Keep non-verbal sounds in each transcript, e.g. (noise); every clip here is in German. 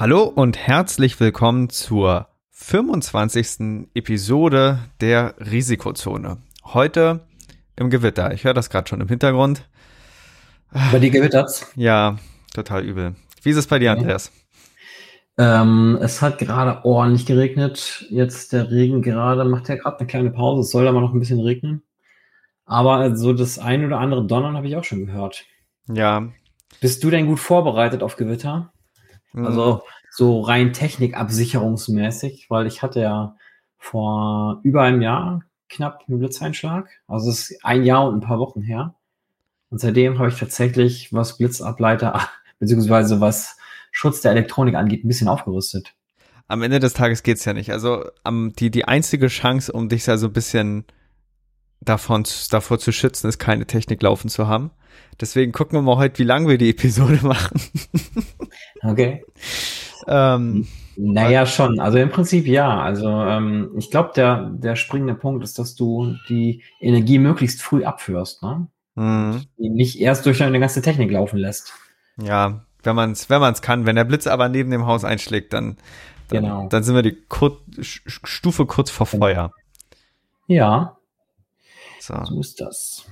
Hallo und herzlich willkommen zur 25. Episode der Risikozone. Heute im Gewitter. Ich höre das gerade schon im Hintergrund. Bei dir gewittert's? Ja, total übel. Wie ist es bei dir, Andreas? Ähm, es hat gerade ordentlich geregnet. Jetzt der Regen gerade, macht ja gerade eine kleine Pause. Es soll aber noch ein bisschen regnen. Aber so das ein oder andere Donnern habe ich auch schon gehört. Ja. Bist du denn gut vorbereitet auf Gewitter? Mhm. Also so rein technikabsicherungsmäßig, weil ich hatte ja vor über einem Jahr knapp einen Blitzeinschlag. Also es ist ein Jahr und ein paar Wochen her. Und seitdem habe ich tatsächlich, was Blitzableiter (laughs) beziehungsweise was Schutz der Elektronik angeht, ein bisschen aufgerüstet. Am Ende des Tages geht's ja nicht. Also um, die, die einzige Chance, um dich da so ein bisschen davon, davor zu schützen, ist keine Technik laufen zu haben. Deswegen gucken wir mal heute, wie lange wir die Episode (laughs) machen. Okay. ähm, Naja, schon. Also im Prinzip ja. Also ähm, ich glaube, der, der springende Punkt ist, dass du die Energie möglichst früh abführst, ne? mh, Die nicht erst durch deine ganze Technik laufen lässt. ja, wenn man's, wenn man's kann. Wenn der Blitz aber neben dem Haus einschlägt, dann, dann, Genau. dann sind wir die Kur Stufe kurz vor Feuer. Ja, So. so ist das.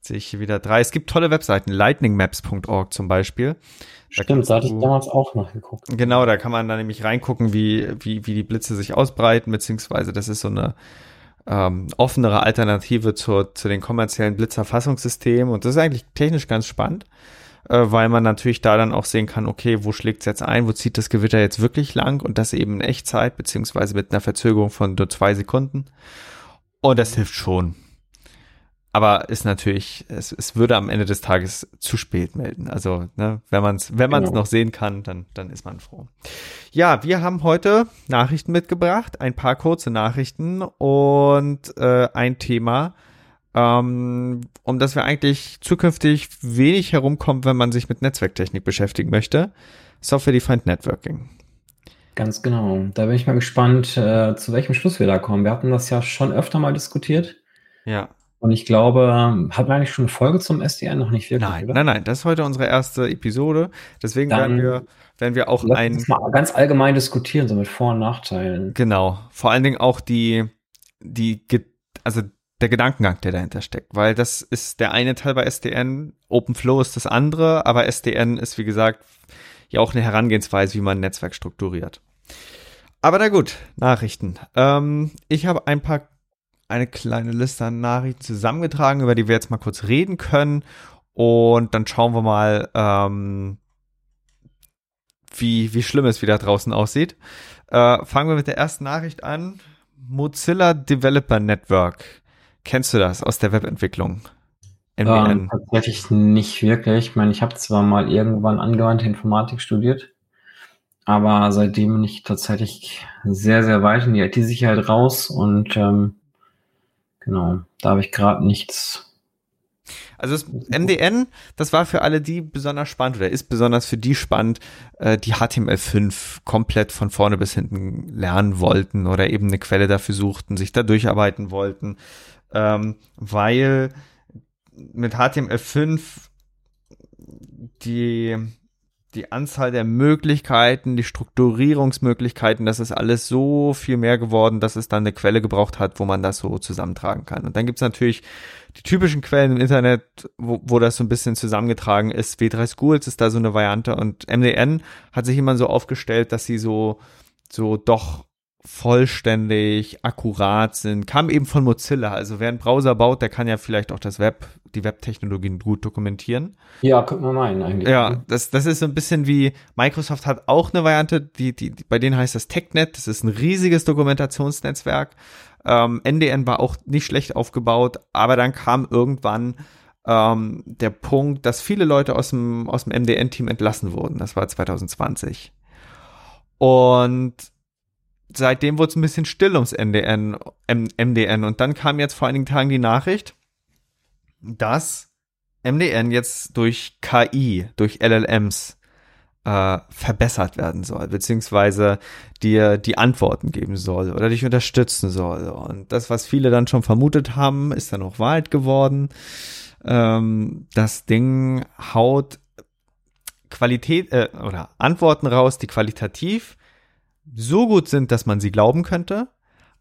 sehe ich hier wieder drei. Es gibt tolle Webseiten, lightningmaps.org zum Beispiel. Da Stimmt, da hatte ich damals auch nachgeguckt. Genau, da kann man dann nämlich reingucken, wie, wie, wie die Blitze sich ausbreiten, beziehungsweise das ist so eine ähm, offenere Alternative zur, zu den kommerziellen Blitzerfassungssystemen und das ist eigentlich technisch ganz spannend, äh, weil man natürlich da dann auch sehen kann, okay, wo schlägt's jetzt ein, wo zieht das Gewitter jetzt wirklich lang und das eben in Echtzeit, beziehungsweise mit einer Verzögerung von nur zwei Sekunden und das hilft schon. Aber ist natürlich, es, es würde am Ende des Tages zu spät melden. Also, ne, wenn man es wenn man's Genau. noch sehen kann, dann, dann ist man froh. Ja, wir haben heute Nachrichten mitgebracht, ein paar kurze Nachrichten und äh, ein Thema, ähm, um das wir eigentlich zukünftig wenig herumkommen, wenn man sich mit Netzwerktechnik beschäftigen möchte. Software-Defined Networking. Ganz genau. Da bin ich mal gespannt, äh, zu welchem Schluss wir da kommen. Wir hatten das ja schon öfter mal diskutiert. Ja. Und ich glaube, hatten wir eigentlich schon eine Folge zum SDN? Noch nicht wirklich, Nein, oder? nein, nein, das ist heute unsere erste Episode. Deswegen Dann werden wir, werden wir auch ein, uns mal ganz allgemein diskutieren, so mit Vor- und Nachteilen. Genau. Vor allen Dingen auch die, die, also der Gedankengang, der dahinter steckt, weil das ist der eine Teil bei SDN, OpenFlow ist das andere, aber SDN ist, wie gesagt, ja auch eine Herangehensweise, wie man ein Netzwerk strukturiert. Aber na gut, Nachrichten. Ähm, ich habe ein paar, eine kleine Liste an Nachrichten zusammengetragen, über die wir jetzt mal kurz reden können. Und dann schauen wir mal, ähm, wie, wie schlimm es wieder draußen aussieht. Äh, fangen wir mit der ersten Nachricht an. Mozilla Developer Network. Kennst du das aus der Webentwicklung? Ähm, tatsächlich nicht wirklich. Ich meine, ich habe zwar mal irgendwann angewandte Informatik studiert, aber seitdem bin ich tatsächlich sehr, sehr weit in die IT-Sicherheit raus und ähm, genau, da habe ich gerade nichts. Also das MDN, das war für alle die besonders spannend oder ist besonders für die spannend, äh, die HTML5 komplett von vorne bis hinten lernen wollten oder eben eine Quelle dafür suchten, sich da durcharbeiten wollten, ähm, weil mit HTML5 die die Anzahl der Möglichkeiten, die Strukturierungsmöglichkeiten, das ist alles so viel mehr geworden, dass es dann eine Quelle gebraucht hat, wo man das so zusammentragen kann. Und dann gibt's natürlich die typischen Quellen im Internet, wo, wo das so ein bisschen zusammengetragen ist. W3 Schools ist da so eine Variante und MDN hat sich immer so aufgestellt, dass sie so, so doch vollständig, akkurat sind, kam eben von Mozilla. Also wer einen Browser baut, der kann ja vielleicht auch das Web, die Webtechnologien gut dokumentieren. Ja, könnte man meinen eigentlich. Ja, das, das ist so ein bisschen wie Microsoft hat auch eine Variante, die, die, die bei denen heißt das TechNet. Das ist ein riesiges Dokumentationsnetzwerk. Ähm, NDN war auch nicht schlecht aufgebaut, aber dann kam irgendwann ähm, der Punkt, dass viele Leute aus dem, aus dem MDN-Team entlassen wurden. Das war 2020. Und seitdem wurde es ein bisschen still ums NDN, M MDN. Und dann kam jetzt vor einigen Tagen die Nachricht, dass MDN jetzt durch KI, durch LLMs äh, verbessert werden soll, beziehungsweise dir die Antworten geben soll oder dich unterstützen soll. Und das, was viele dann schon vermutet haben, ist dann auch Wahrheit geworden. Ähm, das Ding haut Qualität äh, oder Antworten raus, die qualitativ so gut sind, dass man sie glauben könnte,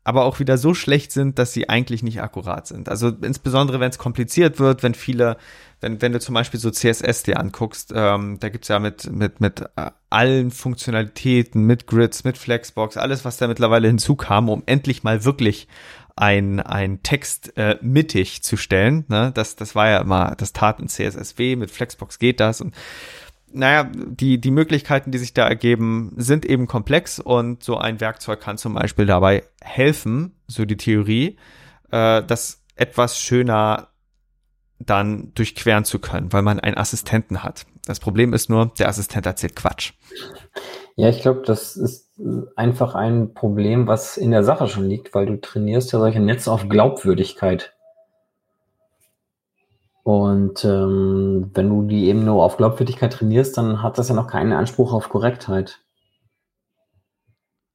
aber auch wieder so schlecht sind, dass sie eigentlich nicht akkurat sind. Also insbesondere, wenn es kompliziert wird, wenn viele, wenn, wenn du zum Beispiel so CSS dir anguckst, ähm, da gibt's ja mit, mit, mit äh, allen Funktionalitäten, mit Grids, mit Flexbox, alles, was da mittlerweile hinzukam, um endlich mal wirklich ein, ein Text äh, mittig zu stellen. Ne? Das, das war ja immer, das tat in CSSW, mit Flexbox geht das und naja, die, die Möglichkeiten, die sich da ergeben, sind eben komplex und so ein Werkzeug kann zum Beispiel dabei helfen, so die Theorie, äh, das etwas schöner dann durchqueren zu können, weil man einen Assistenten hat. Das Problem ist nur, der Assistent erzählt Quatsch. Ja, ich glaube, das ist einfach ein Problem, was in der Sache schon liegt, weil du trainierst ja solche Netze auf Glaubwürdigkeit. Und ähm, wenn du die eben nur auf Glaubwürdigkeit trainierst, dann hat das ja noch keinen Anspruch auf Korrektheit.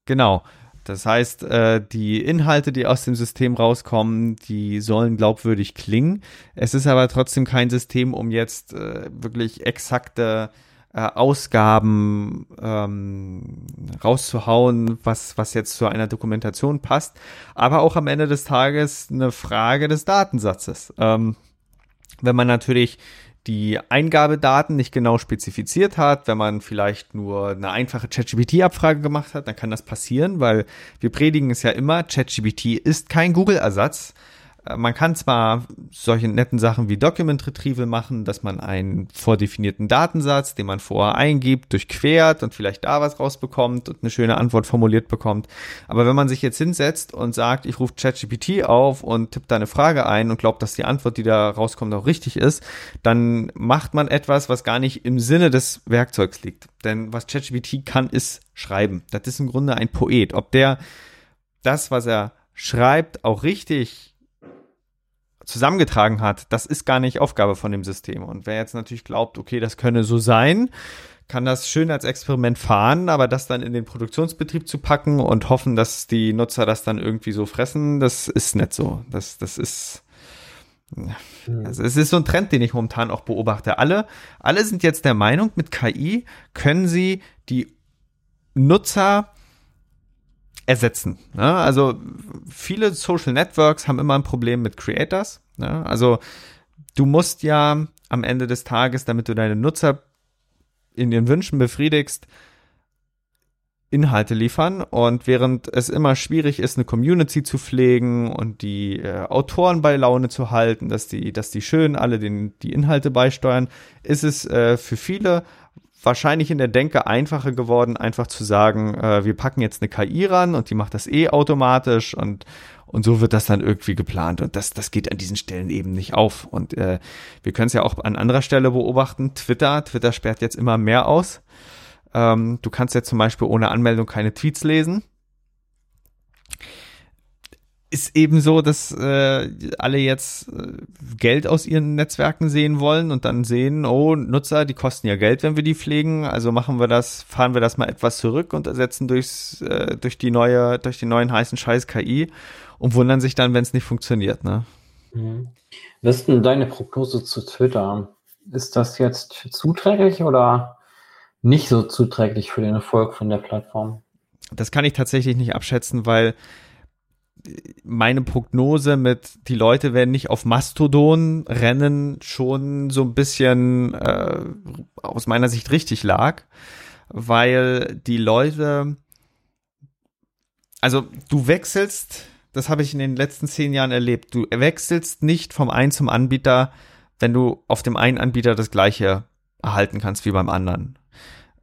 Genau. Das heißt, äh, die Inhalte, die aus dem System rauskommen, die sollen glaubwürdig klingen. Es ist aber trotzdem kein System, um jetzt äh, wirklich exakte äh, Ausgaben ähm, rauszuhauen, was, was jetzt zu einer Dokumentation passt. Aber auch am Ende des Tages eine Frage des Datensatzes. Ähm, wenn man natürlich die Eingabedaten nicht genau spezifiziert hat, wenn man vielleicht nur eine einfache ChatGPT-Abfrage gemacht hat, dann kann das passieren, weil wir predigen es ja immer, ChatGPT ist kein Google-Ersatz. Man kann zwar solche netten Sachen wie Document Retrieval machen, dass man einen vordefinierten Datensatz, den man vorher eingibt, durchquert und vielleicht da was rausbekommt und eine schöne Antwort formuliert bekommt. Aber wenn man sich jetzt hinsetzt und sagt, ich rufe ChatGPT auf und tippt da eine Frage ein und glaubt, dass die Antwort, die da rauskommt, auch richtig ist, dann macht man etwas, was gar nicht im Sinne des Werkzeugs liegt. Denn was ChatGPT kann, ist schreiben. Das ist im Grunde ein Poet. Ob der das, was er schreibt, auch richtig zusammengetragen hat, das ist gar nicht Aufgabe von dem System. Und wer jetzt natürlich glaubt, okay, das könne so sein, kann das schön als Experiment fahren, aber das dann in den Produktionsbetrieb zu packen und hoffen, dass die Nutzer das dann irgendwie so fressen, das ist nicht so. Das, das ist, also es ist so ein Trend, den ich momentan auch beobachte. Alle, alle sind jetzt der Meinung, mit KI können sie die Nutzer ersetzen. Ne? Also viele Social Networks haben immer ein Problem mit Creators. Ne? Also du musst ja am Ende des Tages, damit du deine Nutzer in ihren Wünschen befriedigst, Inhalte liefern und während es immer schwierig ist, eine Community zu pflegen und die äh, Autoren bei Laune zu halten, dass die, dass die schön alle den, die Inhalte beisteuern, ist es äh, für viele wahrscheinlich in der Denke einfacher geworden, einfach zu sagen, äh, wir packen jetzt eine KI ran und die macht das eh automatisch und und so wird das dann irgendwie geplant und das das geht an diesen Stellen eben nicht auf und äh, wir können es ja auch an anderer Stelle beobachten. Twitter, Twitter sperrt jetzt immer mehr aus. Ähm, du kannst jetzt zum Beispiel ohne Anmeldung keine Tweets lesen ist eben so, dass äh, alle jetzt äh, Geld aus ihren Netzwerken sehen wollen und dann sehen, oh, Nutzer, die kosten ja Geld, wenn wir die pflegen, also machen wir das, fahren wir das mal etwas zurück und ersetzen durchs, äh, durch die neue, durch die neuen heißen Scheiß KI und wundern sich dann, wenn es nicht funktioniert, ne? Mhm. Was ist denn deine Prognose zu Twitter? Ist das jetzt zuträglich oder nicht so zuträglich für den Erfolg von der Plattform? Das kann ich tatsächlich nicht abschätzen, weil meine Prognose mit, die Leute werden nicht auf Mastodon rennen, schon so ein bisschen äh, aus meiner Sicht richtig lag, weil die Leute, also du wechselst, das habe ich in den letzten zehn Jahren erlebt, du wechselst nicht vom einen zum Anbieter, wenn du auf dem einen Anbieter das gleiche erhalten kannst wie beim anderen.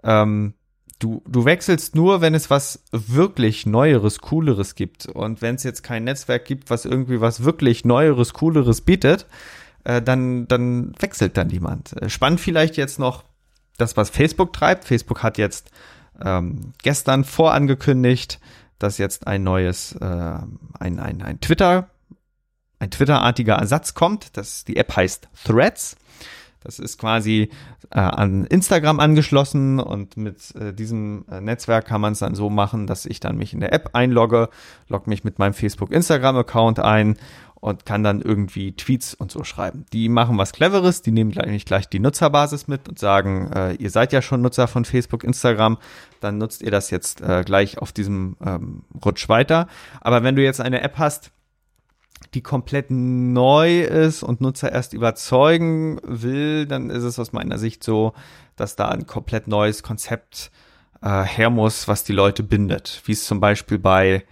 Ähm, du, du wechselst nur, wenn es was wirklich Neueres, Cooleres gibt. Und wenn es jetzt kein Netzwerk gibt, was irgendwie was wirklich Neueres, Cooleres bietet, äh, dann, dann wechselt dann niemand. Äh, spannend vielleicht jetzt noch das, was Facebook treibt. Facebook hat jetzt ähm, gestern vorangekündigt, dass jetzt ein neues, äh, ein, ein, ein Twitter, ein Twitter-artiger Ersatz kommt. Das, die App heißt Threads. Das ist quasi äh, an Instagram angeschlossen und mit äh, diesem äh, Netzwerk kann man es dann so machen, dass ich dann mich in der App einlogge, logge mich mit meinem Facebook-Instagram-Account ein und kann dann irgendwie Tweets und so schreiben. Die machen was Cleveres, die nehmen gleich, gleich die Nutzerbasis mit und sagen, äh, ihr seid ja schon Nutzer von Facebook, Instagram, dann nutzt ihr das jetzt äh, gleich auf diesem ähm, Rutsch weiter. Aber wenn du jetzt eine App hast, die komplett neu ist und Nutzer erst überzeugen will, dann ist es aus meiner Sicht so, dass da ein komplett neues Konzept äh, her muss, was die Leute bindet. Wie es zum Beispiel bei,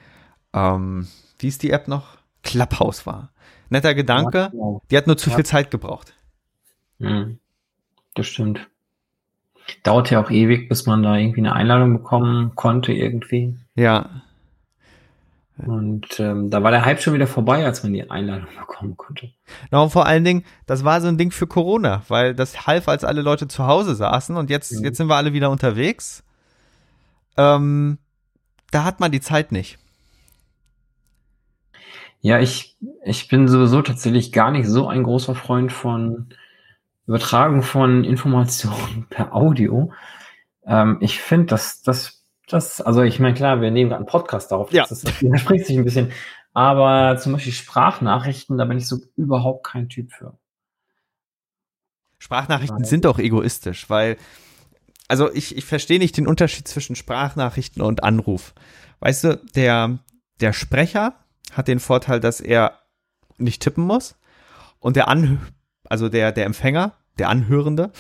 ähm, wie ist die App noch? Clubhouse war. Netter Gedanke, genau. die hat nur zu ja. viel Zeit gebraucht. Mhm. Das stimmt. Dauert ja auch ewig, bis man da irgendwie eine Einladung bekommen konnte irgendwie. Ja. Und ähm, da war der Hype schon wieder vorbei, als man die Einladung bekommen konnte. Na, und vor allen Dingen, das war so ein Ding für Corona, weil das half, als alle Leute zu Hause saßen und jetzt, mhm. jetzt sind wir alle wieder unterwegs. Ähm, da hat man die Zeit nicht. Ja, ich, ich bin sowieso tatsächlich gar nicht so ein großer Freund von Übertragung von Informationen (laughs) per Audio. Ähm, ich finde, dass das das, also ich meine, klar, wir nehmen gerade einen Podcast darauf, ja. das, (laughs) das widerspricht sich ein bisschen. Aber zum Beispiel Sprachnachrichten, da bin ich so überhaupt kein Typ für. Sprachnachrichten sind doch egoistisch, weil, also ich, ich verstehe nicht den Unterschied zwischen Sprachnachrichten und Anruf. Weißt du, der, der Sprecher hat den Vorteil, dass er nicht tippen muss und der Anhö also der, der Empfänger, der Anhörende,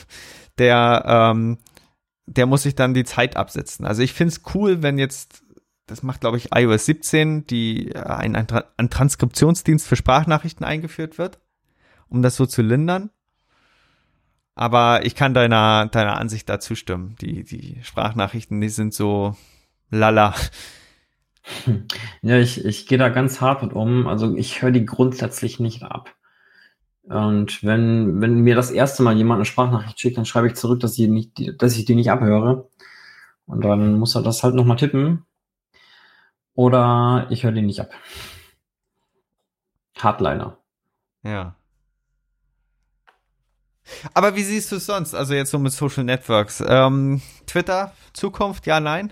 der ähm, der muss sich dann die Zeit absetzen. Also ich finde es cool, wenn jetzt, das macht glaube ich iOS 17, die äh, ein, ein, ein Transkriptionsdienst für Sprachnachrichten eingeführt wird, um das so zu lindern. Aber ich kann deiner, deiner Ansicht da zustimmen. Die, die Sprachnachrichten, die sind so lala. Ja, ich, ich gehe da ganz hart mit um. Also ich höre die grundsätzlich nicht ab. Und wenn, wenn mir das erste Mal jemand eine Sprachnachricht schickt, dann schreibe ich zurück, dass ich, nicht, dass ich die nicht abhöre. Und dann muss er das halt nochmal tippen. Oder ich höre den nicht ab. Hardliner. Ja. Aber wie siehst du es sonst? Also jetzt so mit Social Networks. Ähm, Twitter, Zukunft, ja, nein?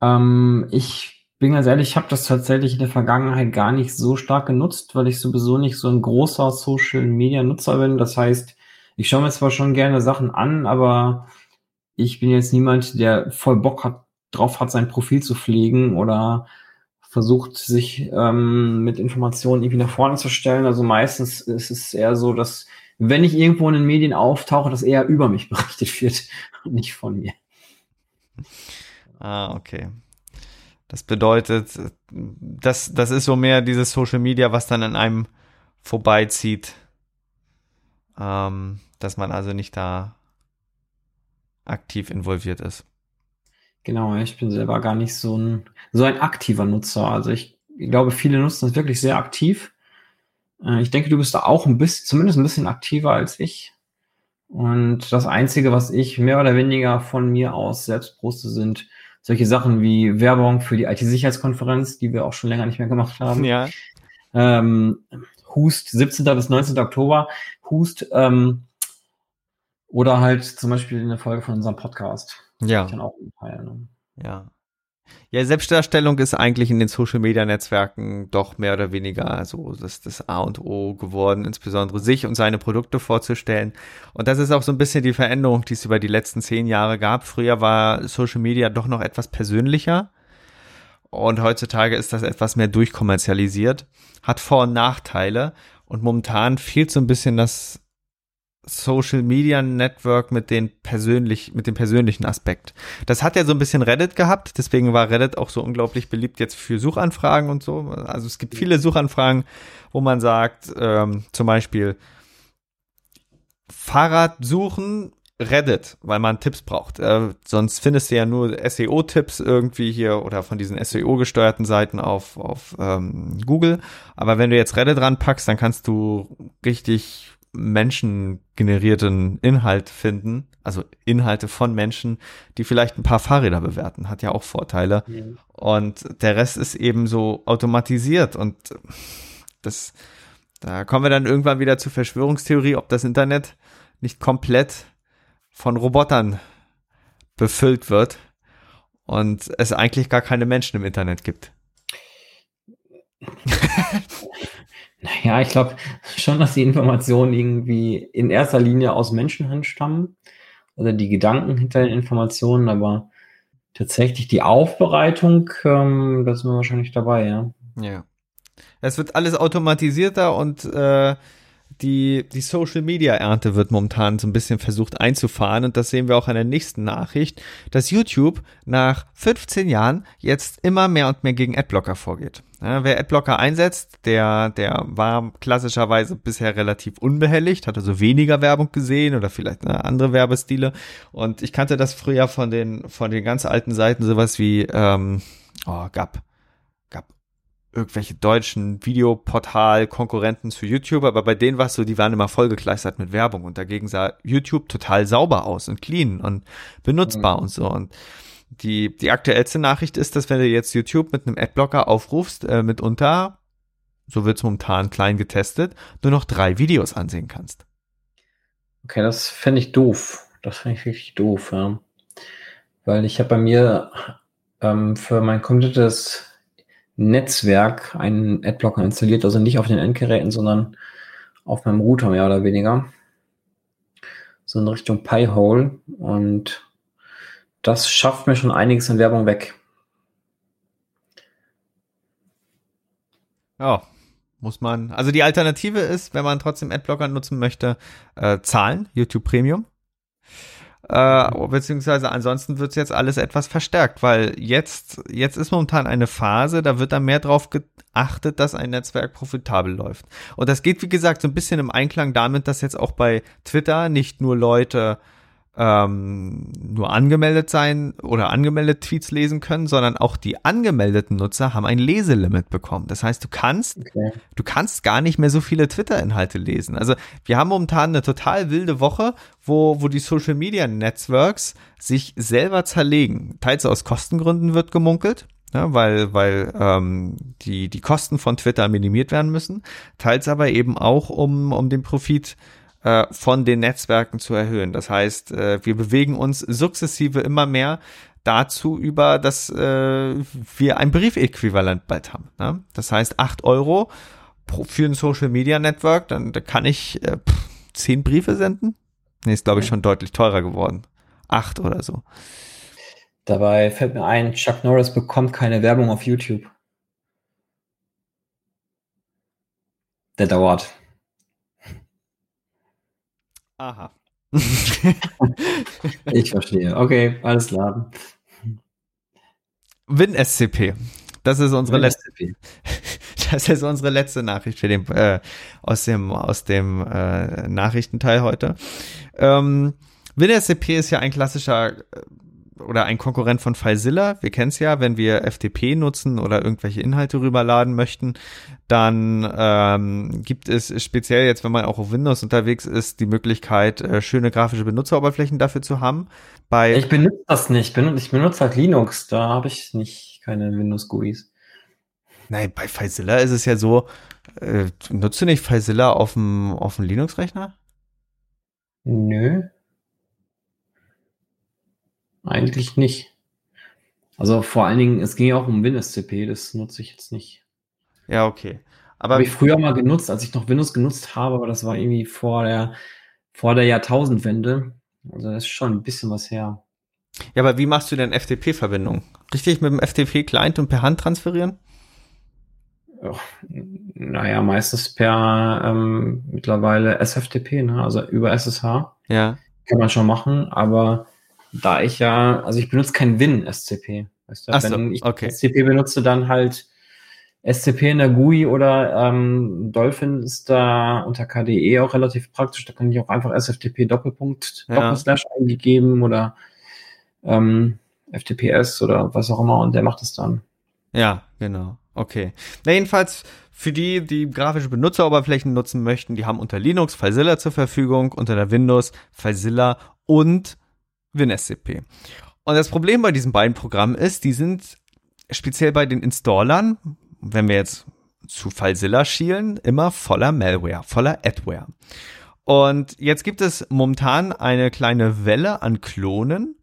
Ähm, ich bin ganz ehrlich, ich habe das tatsächlich in der Vergangenheit gar nicht so stark genutzt, weil ich sowieso nicht so ein großer Social Media Nutzer bin. Das heißt, ich schaue mir zwar schon gerne Sachen an, aber ich bin jetzt niemand, der voll Bock hat, drauf hat, sein Profil zu pflegen oder versucht, sich ähm, mit Informationen irgendwie nach vorne zu stellen. Also meistens ist es eher so, dass wenn ich irgendwo in den Medien auftauche, dass eher über mich berichtet (laughs) wird und nicht von mir. Ah, okay. Das bedeutet, das, das ist so mehr dieses Social Media, was dann an einem vorbeizieht. Ähm, dass man also nicht da aktiv involviert ist. Genau, ich bin selber gar nicht so ein, so ein aktiver Nutzer. Also ich, ich glaube, viele nutzen das wirklich sehr aktiv. Äh, ich denke, du bist da auch ein bisschen, zumindest ein bisschen aktiver als ich. Und das Einzige, was ich mehr oder weniger von mir aus selbst poste, sind solche Sachen wie Werbung für die IT-Sicherheitskonferenz, die wir auch schon länger nicht mehr gemacht haben. Ja. Ähm, Hust, 17. bis 19. Oktober, Hust, ähm, oder halt zum Beispiel in der Folge von unserem Podcast. Ja. Teil, ne? Ja. Ja, Selbstdarstellung ist eigentlich in den Social Media Netzwerken doch mehr oder weniger so das, das A und O geworden, insbesondere sich und seine Produkte vorzustellen. Und das ist auch so ein bisschen die Veränderung, die es über die letzten zehn Jahre gab. Früher war Social Media doch noch etwas persönlicher. Und heutzutage ist das etwas mehr durchkommerzialisiert, hat Vor- und Nachteile. Und momentan fehlt so ein bisschen das Social Media Network mit den persönlich, mit dem persönlichen Aspekt. Das hat ja so ein bisschen Reddit gehabt, deswegen war Reddit auch so unglaublich beliebt jetzt für Suchanfragen und so. Also es gibt viele Suchanfragen, wo man sagt, ähm, zum Beispiel Fahrrad suchen, Reddit, weil man Tipps braucht. Äh, sonst findest du ja nur SEO-Tipps irgendwie hier oder von diesen SEO-gesteuerten Seiten auf, auf ähm, Google. Aber wenn du jetzt Reddit ranpackst, dann kannst du richtig menschengenerierten Inhalt finden, also Inhalte von Menschen, die vielleicht ein paar Fahrräder bewerten, hat ja auch Vorteile. Ja. Und der Rest ist eben so automatisiert und das, da kommen wir dann irgendwann wieder zur Verschwörungstheorie, ob das Internet nicht komplett von Robotern befüllt wird und es eigentlich gar keine Menschen im Internet gibt. (laughs) Naja, ich glaube schon, dass die Informationen irgendwie in erster Linie aus Menschenhand stammen oder die Gedanken hinter den Informationen, aber tatsächlich die Aufbereitung, ähm, da sind wir wahrscheinlich dabei, ja. Ja. Es wird alles automatisierter und äh, die, die Social Media Ernte wird momentan so ein bisschen versucht einzufahren und das sehen wir auch in der nächsten Nachricht, dass YouTube nach 15 Jahren jetzt immer mehr und mehr gegen Adblocker vorgeht. Ja, wer Adblocker einsetzt, der, der war klassischerweise bisher relativ unbehelligt, hat also weniger Werbung gesehen oder vielleicht eine andere Werbestile und ich kannte das früher von den, von den ganz alten Seiten, sowas wie, ähm, oh, Gap irgendwelche deutschen Videoportal-Konkurrenten zu YouTube, aber bei denen war es so, die waren immer vollgekleistert mit Werbung und dagegen sah YouTube total sauber aus und clean und benutzbar mhm. und so. Und die, die aktuellste Nachricht ist, dass wenn du jetzt YouTube mit einem Adblocker aufrufst, äh, mitunter, so wird es momentan klein getestet, nur noch drei Videos ansehen kannst. Okay, das fände ich doof. Das fände ich wirklich doof, ja. Weil ich habe bei mir ähm, für mein komplettes Netzwerk einen Adblocker installiert, also nicht auf den Endgeräten, sondern auf meinem Router mehr oder weniger. So in Richtung Pi-Hole und das schafft mir schon einiges an Werbung weg. Ja, muss man. Also die Alternative ist, wenn man trotzdem Adblocker nutzen möchte, äh, zahlen, YouTube Premium. Äh, beziehungsweise ansonsten wird jetzt alles etwas verstärkt, weil jetzt, jetzt ist momentan eine Phase, da wird dann mehr drauf geachtet, dass ein Netzwerk profitabel läuft. Und das geht, wie gesagt, so ein bisschen im Einklang damit, dass jetzt auch bei Twitter nicht nur Leute ähm, nur angemeldet sein oder angemeldet Tweets lesen können, sondern auch die angemeldeten Nutzer haben ein Leselimit bekommen. Das heißt, du kannst, okay. du kannst gar nicht mehr so viele Twitter-Inhalte lesen. Also wir haben momentan eine total wilde Woche, wo, wo die Social Media Networks sich selber zerlegen. Teils aus Kostengründen wird gemunkelt. Ja, weil, weil ähm, die, die Kosten von Twitter minimiert werden müssen, teils aber eben auch, um, um den Profit äh, von den Netzwerken zu erhöhen. Das heißt, äh, wir bewegen uns sukzessive immer mehr dazu über, dass äh, wir ein Briefäquivalent bald haben. Ne? Das heißt, acht Euro pro, für ein Social Media Network, dann da kann ich äh, pff, zehn Briefe senden. Nee, ist glaube ich schon deutlich teurer geworden. Acht oder so. Dabei fällt mir ein, Chuck Norris bekommt keine Werbung auf YouTube. Der dauert. Aha. (laughs) ich verstehe. Okay, alles klar. WinSCP. Das ist unsere letzte. (laughs) Das ist unsere letzte Nachricht für den, äh, aus dem aus dem äh, Nachrichtenteil heute. Ähm, WinSCP ist ja ein klassischer äh, oder ein Konkurrent von FileZilla. Wir kennen es ja, wenn wir FTP nutzen oder irgendwelche Inhalte rüberladen möchten, dann ähm, gibt es speziell jetzt, wenn man auch auf Windows unterwegs ist, die Möglichkeit, äh, schöne grafische Benutzeroberflächen dafür zu haben. Bei ich benutze das nicht. Ich benutze halt Linux. Da habe ich nicht keine Windows-GUIs. Nein, bei FileZilla ist es ja so, äh, nutzt du nicht FileZilla auf dem, auf dem Linux-Rechner? Nö. Eigentlich nicht. Also vor allen Dingen, es ging ja auch um WinSCP, das nutze ich jetzt nicht. Ja, okay. Aber habe ich früher mal genutzt, als ich noch Windows genutzt habe, aber das war irgendwie vor der, vor der Jahrtausendwende. Also das ist schon ein bisschen was her. Ja, aber wie machst du denn FTP-Verbindung? Richtig mit dem FTP-Client und per Hand transferieren? Ja, Naja, meistens per ähm, mittlerweile SFTP, ne? also über SSH. Ja. Kann man schon machen, aber da ich ja, also ich benutze kein Win-SCP. Weißt du? Ach so, Wenn ich okay. SCP benutze, dann halt SCP in der GUI oder ähm, Dolphin ist da unter KDE auch relativ praktisch. Da kann ich auch einfach SFTP Doppelpunkt Ja. Doppelslash eingegeben oder ähm, FTPS oder was auch immer und der macht es dann. Ja, genau. Okay. Na, jedenfalls für die, die grafische Benutzeroberflächen nutzen möchten, die haben unter Linux FileZilla zur Verfügung, unter der Windows FileZilla und WinSCP. Und das Problem bei diesen beiden Programmen ist, die sind speziell bei den Installern, wenn wir jetzt zu FileZilla schielen, immer voller Malware, voller Adware. Und jetzt gibt es momentan eine kleine Welle an Klonen,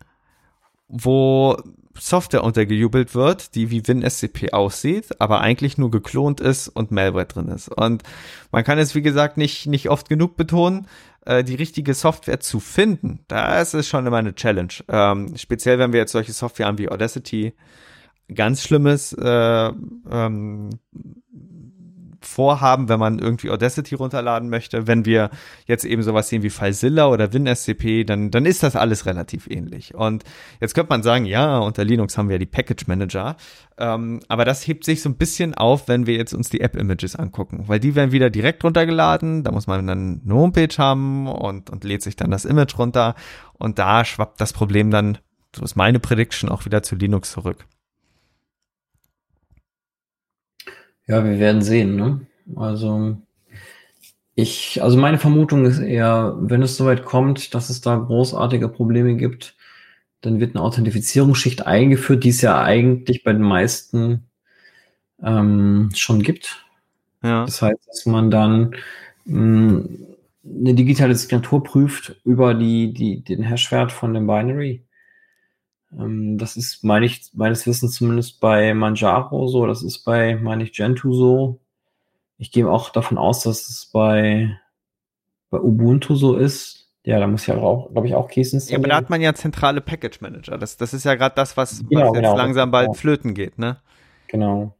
wo Software untergejubelt wird, die wie WinSCP aussieht, aber eigentlich nur geklont ist und Malware drin ist. Und man kann es, wie gesagt, nicht, nicht oft genug betonen, äh, die richtige Software zu finden. Da ist es schon immer eine Challenge. Ähm, speziell, wenn wir jetzt solche Software haben wie Audacity, ganz schlimmes äh, ähm, vorhaben, wenn man irgendwie Audacity runterladen möchte. Wenn wir jetzt eben sowas sehen wie FileZilla oder WinSCP, dann, dann ist das alles relativ ähnlich. Und jetzt könnte man sagen, ja, unter Linux haben wir ja die Package Manager. Ähm, aber das hebt sich so ein bisschen auf, wenn wir jetzt uns die App-Images angucken, weil die werden wieder direkt runtergeladen. Da muss man dann eine Homepage haben und, und lädt sich dann das Image runter. Und da schwappt das Problem dann, so ist meine Prediction, auch wieder zu Linux zurück. Ja, wir werden sehen, ne? Also ich, also meine Vermutung ist eher, wenn es soweit kommt, dass es da großartige Probleme gibt, dann wird eine Authentifizierungsschicht eingeführt, die es ja eigentlich bei den meisten ähm, schon gibt. Ja. Das heißt, dass man dann mh, eine digitale Signatur prüft über die, die, den Hashwert von dem Binary. Ähm, das ist, meine ich, meines Wissens zumindest bei Manjaro so, das ist bei, meine ich, Gentoo so. Ich gehe auch davon aus, dass es bei, bei Ubuntu so ist. Ja, da muss ja auch, glaube ich, auch Keys Ja, aber installieren. da hat man ja zentrale Package Manager. Das, das ist ja gerade das, was, was Genau, jetzt genau. langsam bald Ja. flöten geht, ne? genau.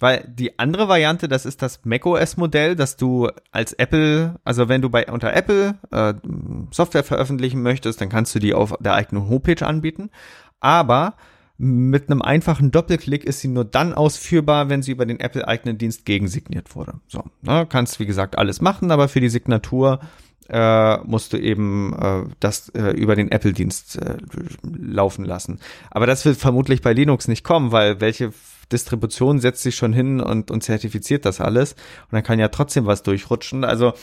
Weil die andere Variante, das ist das macOS-Modell, dass du als Apple, also wenn du bei unter Apple äh, Software veröffentlichen möchtest, dann kannst du die auf der eigenen Homepage anbieten. Aber mit einem einfachen Doppelklick ist sie nur dann ausführbar, wenn sie über den Apple-eigenen Dienst gegensigniert wurde. So, ne, kannst wie gesagt alles machen, aber für die Signatur äh, musst du eben äh, das äh, über den Apple-Dienst äh, laufen lassen. Aber das wird vermutlich bei Linux nicht kommen, weil welche Distribution setzt sich schon hin und, und zertifiziert das alles und dann kann ja trotzdem was durchrutschen. Also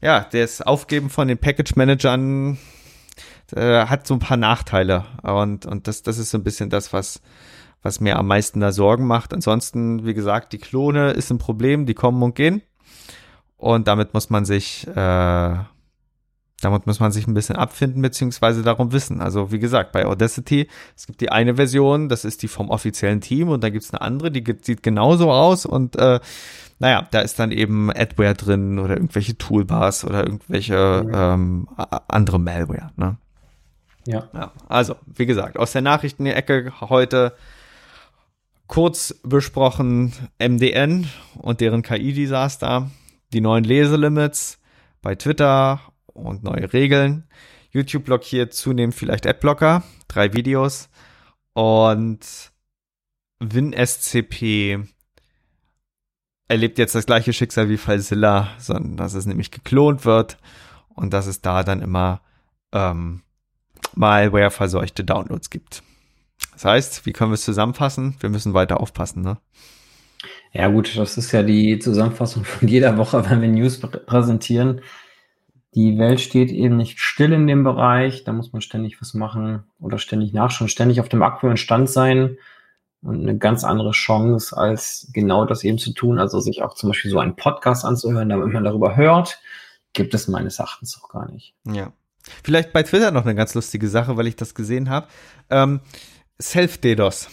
ja, das Aufgeben von den Package-Managern äh, hat so ein paar Nachteile und, und das, das ist so ein bisschen das, was, was mir am meisten da Sorgen macht. Ansonsten, wie gesagt, die Klone ist ein Problem, die kommen und gehen und damit muss man sich äh, damit muss man sich ein bisschen abfinden beziehungsweise darum wissen. Also wie gesagt, bei Audacity, es gibt die eine Version, das ist die vom offiziellen Team und dann gibt's eine andere, die sieht genauso aus und äh, naja, da ist dann eben Adware drin oder irgendwelche Toolbars oder irgendwelche ähm, andere Malware. Ne? Ja. Ja, also, wie gesagt, aus der Nachrichtenecke heute kurz besprochen MDN und deren KI-Desaster, die neuen Leselimits bei Twitter und neue Regeln. YouTube blockiert zunehmend vielleicht Adblocker, drei Videos und WinSCP erlebt jetzt das gleiche Schicksal wie FileZilla, sondern dass es nämlich geklont wird und dass es da dann immer ähm, Malware verseuchte Downloads gibt. Das heißt, wie können wir es zusammenfassen? Wir müssen weiter aufpassen, ne? Ja, gut, das ist ja die Zusammenfassung von jeder Woche, (laughs) wenn wir News prä- präsentieren. Die Welt steht eben nicht still in dem Bereich. Da muss man ständig was machen oder ständig nachschauen, ständig auf dem aktuellen Stand sein. Und eine ganz andere Chance, als genau das eben zu tun, also sich auch zum Beispiel so einen Podcast anzuhören, damit man darüber hört, gibt es meines Erachtens auch gar nicht. Ja. Vielleicht bei Twitter noch eine ganz lustige Sache, weil ich das gesehen habe. Ähm, Self-DDoS.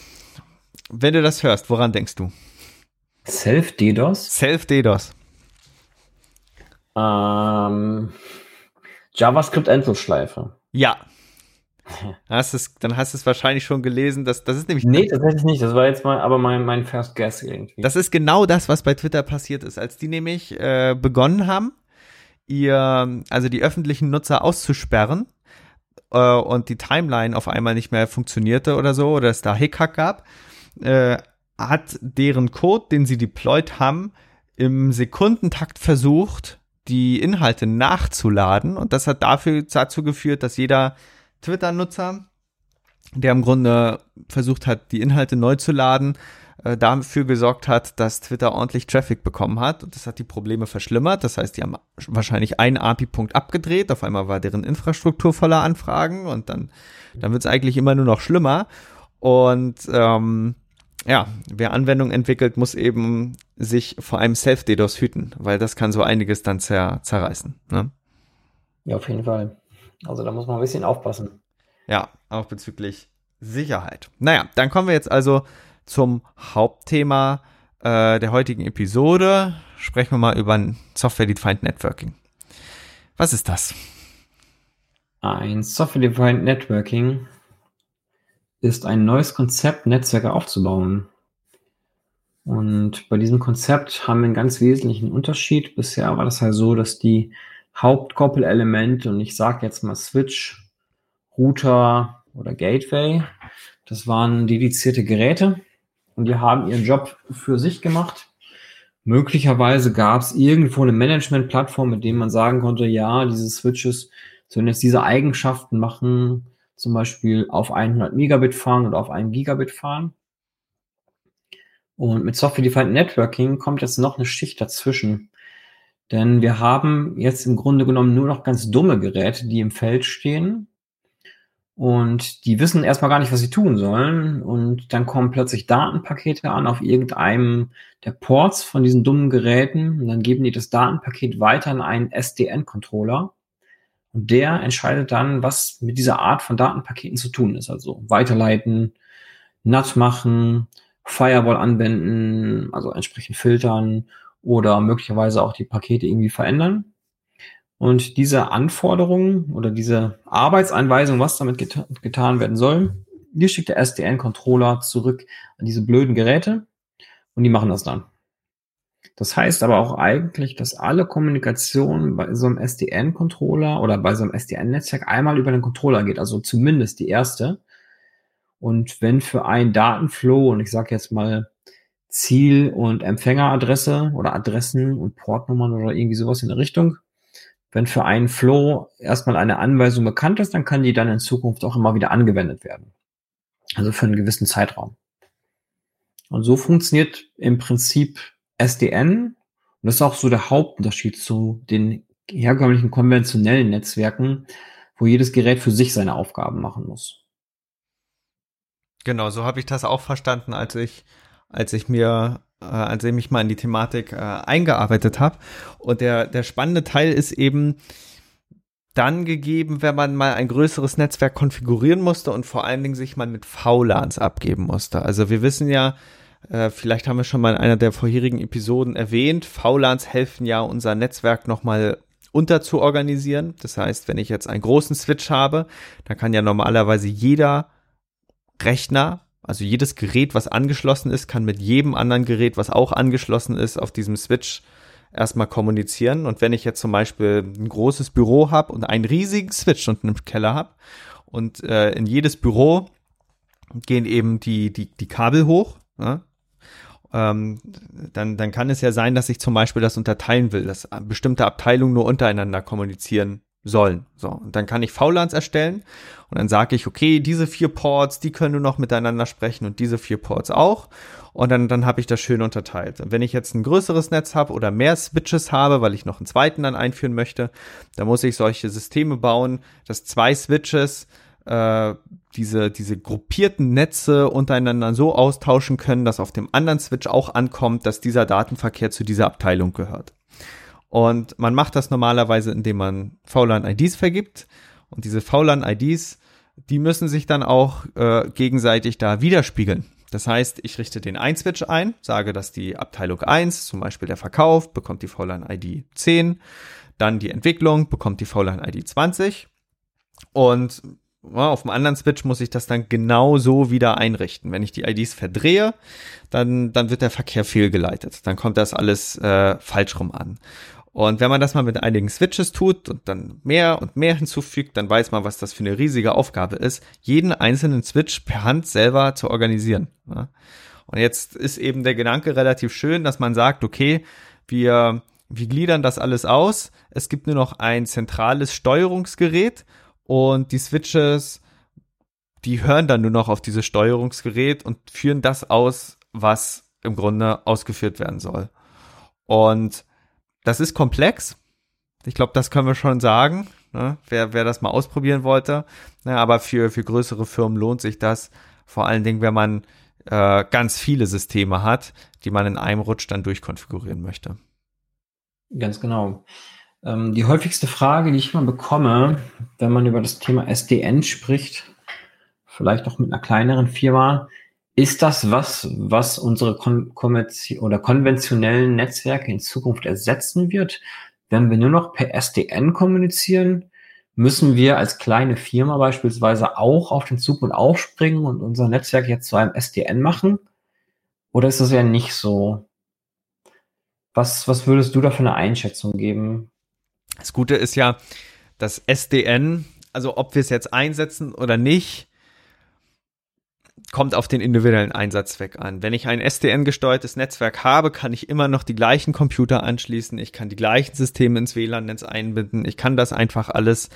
Wenn du das hörst, woran denkst du? Self-DDoS? Self-DDoS. Ähm, JavaScript-Endlosschleife. Ja. Hast es, (laughs) dann hast du es wahrscheinlich schon gelesen. Dass, das ist nämlich. Nee, tatsächlich nicht. Das war jetzt mal aber mein, mein First Guess irgendwie. Das ist genau das, was bei Twitter passiert ist. Als die nämlich äh, begonnen haben, ihr, also die öffentlichen Nutzer auszusperren äh, und die Timeline auf einmal nicht mehr funktionierte oder so, oder es da Hickhack gab, äh, hat deren Code, den sie deployed haben, im Sekundentakt versucht, die Inhalte nachzuladen. Und das hat dafür dazu geführt, dass jeder Twitter-Nutzer, der im Grunde versucht hat, die Inhalte neu zu laden, äh, dafür gesorgt hat, dass Twitter ordentlich Traffic bekommen hat. Und das hat die Probleme verschlimmert. Das heißt, die haben wahrscheinlich einen API-Punkt abgedreht. Auf einmal war deren Infrastruktur voller Anfragen und dann, dann wird es eigentlich immer nur noch schlimmer. Und ähm, ja, wer Anwendungen entwickelt, muss eben sich vor einem Self-DDoS hüten, weil das kann so einiges dann zer zerreißen. Ne? Ja, auf jeden Fall. Also da muss man ein bisschen aufpassen. Ja, auch bezüglich Sicherheit. Naja, dann kommen wir jetzt also zum Hauptthema äh, der heutigen Episode. Sprechen wir mal über Software-Defined Networking. Was ist das? Ein Software-Defined Networking ist ein neues Konzept, Netzwerke aufzubauen. Und bei diesem Konzept haben wir einen ganz wesentlichen Unterschied. Bisher war das halt so, dass die Hauptkoppelelemente, und ich sage jetzt mal Switch, Router oder Gateway, das waren dedizierte Geräte und die haben ihren Job für sich gemacht. Möglicherweise gab es irgendwo eine Management-Plattform, mit dem man sagen konnte, ja, diese Switches sollen jetzt diese Eigenschaften machen, zum Beispiel auf 100 Megabit fahren oder auf 1 Gigabit fahren. Und mit Software-Defined Networking kommt jetzt noch eine Schicht dazwischen. Denn wir haben jetzt im Grunde genommen nur noch ganz dumme Geräte, die im Feld stehen. Und die wissen erstmal gar nicht, was sie tun sollen. Und dann kommen plötzlich Datenpakete an auf irgendeinem der Ports von diesen dummen Geräten. Und dann geben die das Datenpaket weiter an einen SDN-Controller. Und der entscheidet dann, was mit dieser Art von Datenpaketen zu tun ist. Also weiterleiten, NAT machen, Firewall anwenden, also entsprechend filtern oder möglicherweise auch die Pakete irgendwie verändern. Und diese Anforderungen oder diese Arbeitsanweisung, was damit geta getan werden soll, die schickt der SDN-Controller zurück an diese blöden Geräte und die machen das dann. Das heißt aber auch eigentlich, dass alle Kommunikation bei so einem SDN-Controller oder bei so einem SDN-Netzwerk einmal über den Controller geht, also zumindest die erste. Und wenn für einen Datenflow, und ich sage jetzt mal Ziel- und Empfängeradresse oder Adressen und Portnummern oder irgendwie sowas in der Richtung, wenn für einen Flow erstmal eine Anweisung bekannt ist, dann kann die dann in Zukunft auch immer wieder angewendet werden. Also für einen gewissen Zeitraum. Und so funktioniert im Prinzip SDN. Und das ist auch so der Hauptunterschied zu den herkömmlichen konventionellen Netzwerken, wo jedes Gerät für sich seine Aufgaben machen muss. Genau, so habe ich das auch verstanden, als ich, als ich mir, äh, als ich mich mal in die Thematik äh, eingearbeitet habe. Und der, der spannende Teil ist eben dann gegeben, wenn man mal ein größeres Netzwerk konfigurieren musste und vor allen Dingen sich mal mit VLANs abgeben musste. Also wir wissen ja, äh, vielleicht haben wir schon mal in einer der vorherigen Episoden erwähnt, VLANs helfen ja unser Netzwerk nochmal unterzuorganisieren. Das heißt, wenn ich jetzt einen großen Switch habe, dann kann ja normalerweise jeder Rechner, also jedes Gerät, was angeschlossen ist, kann mit jedem anderen Gerät, was auch angeschlossen ist, auf diesem Switch erstmal kommunizieren. Und wenn ich jetzt zum Beispiel ein großes Büro habe und einen riesigen Switch unten im Keller habe und äh, in jedes Büro gehen eben die, die, die Kabel hoch, ja, ähm, dann, dann kann es ja sein, dass ich zum Beispiel das unterteilen will, dass bestimmte Abteilungen nur untereinander kommunizieren sollen. So, und dann kann ich VLANs erstellen und dann sage ich, okay, diese vier Ports, die können nur noch miteinander sprechen und diese vier Ports auch. Und dann, dann habe ich das schön unterteilt. Und wenn ich jetzt ein größeres Netz habe oder mehr Switches habe, weil ich noch einen zweiten dann einführen möchte, dann muss ich solche Systeme bauen, dass zwei Switches äh, diese, diese gruppierten Netze untereinander so austauschen können, dass auf dem anderen Switch auch ankommt, dass dieser Datenverkehr zu dieser Abteilung gehört. Und man macht das normalerweise, indem man VLAN-IDs vergibt. Und diese VLAN-IDs, die müssen sich dann auch äh, gegenseitig da widerspiegeln. Das heißt, ich richte den ein Switch ein, sage, dass die Abteilung 1, zum Beispiel der Verkauf, bekommt die VLAN-ID 10, dann die Entwicklung bekommt die VLAN-ID 20 und auf dem anderen Switch muss ich das dann genau so wieder einrichten. Wenn ich die IDs verdrehe, dann, dann wird der Verkehr fehlgeleitet. Dann kommt das alles äh, falsch rum an. Und wenn man das mal mit einigen Switches tut und dann mehr und mehr hinzufügt, dann weiß man, was das für eine riesige Aufgabe ist, jeden einzelnen Switch per Hand selber zu organisieren. Und jetzt ist eben der Gedanke relativ schön, dass man sagt, okay, wir, wir gliedern das alles aus. Es gibt nur noch ein zentrales Steuerungsgerät und die Switches, die hören dann nur noch auf dieses Steuerungsgerät und führen das aus, was im Grunde ausgeführt werden soll. Und das ist komplex. Ich glaube, das können wir schon sagen. Ne? Wer, wer das mal ausprobieren wollte. Ne? Aber für, für größere Firmen lohnt sich das. Vor allen Dingen, wenn man äh, ganz viele Systeme hat, die man in einem Rutsch dann durchkonfigurieren möchte. Ganz genau. Ähm, die häufigste Frage, die ich immer bekomme, wenn man über das Thema SDN spricht, vielleicht auch mit einer kleineren Firma, ist das was, was unsere kon oder konventionellen Netzwerke in Zukunft ersetzen wird? Wenn wir nur noch per SDN kommunizieren, müssen wir als kleine Firma beispielsweise auch auf den Zug und aufspringen und unser Netzwerk jetzt zu einem SDN machen? Oder ist das ja nicht so? Was, was würdest du da für eine Einschätzung geben? Das Gute ist ja, dass SDN, also ob wir es jetzt einsetzen oder nicht, kommt auf den individuellen Einsatzzweck an. Wenn ich ein SDN-gesteuertes Netzwerk habe, kann ich immer noch die gleichen Computer anschließen, ich kann die gleichen Systeme ins WLAN-Netz einbinden, ich kann das einfach alles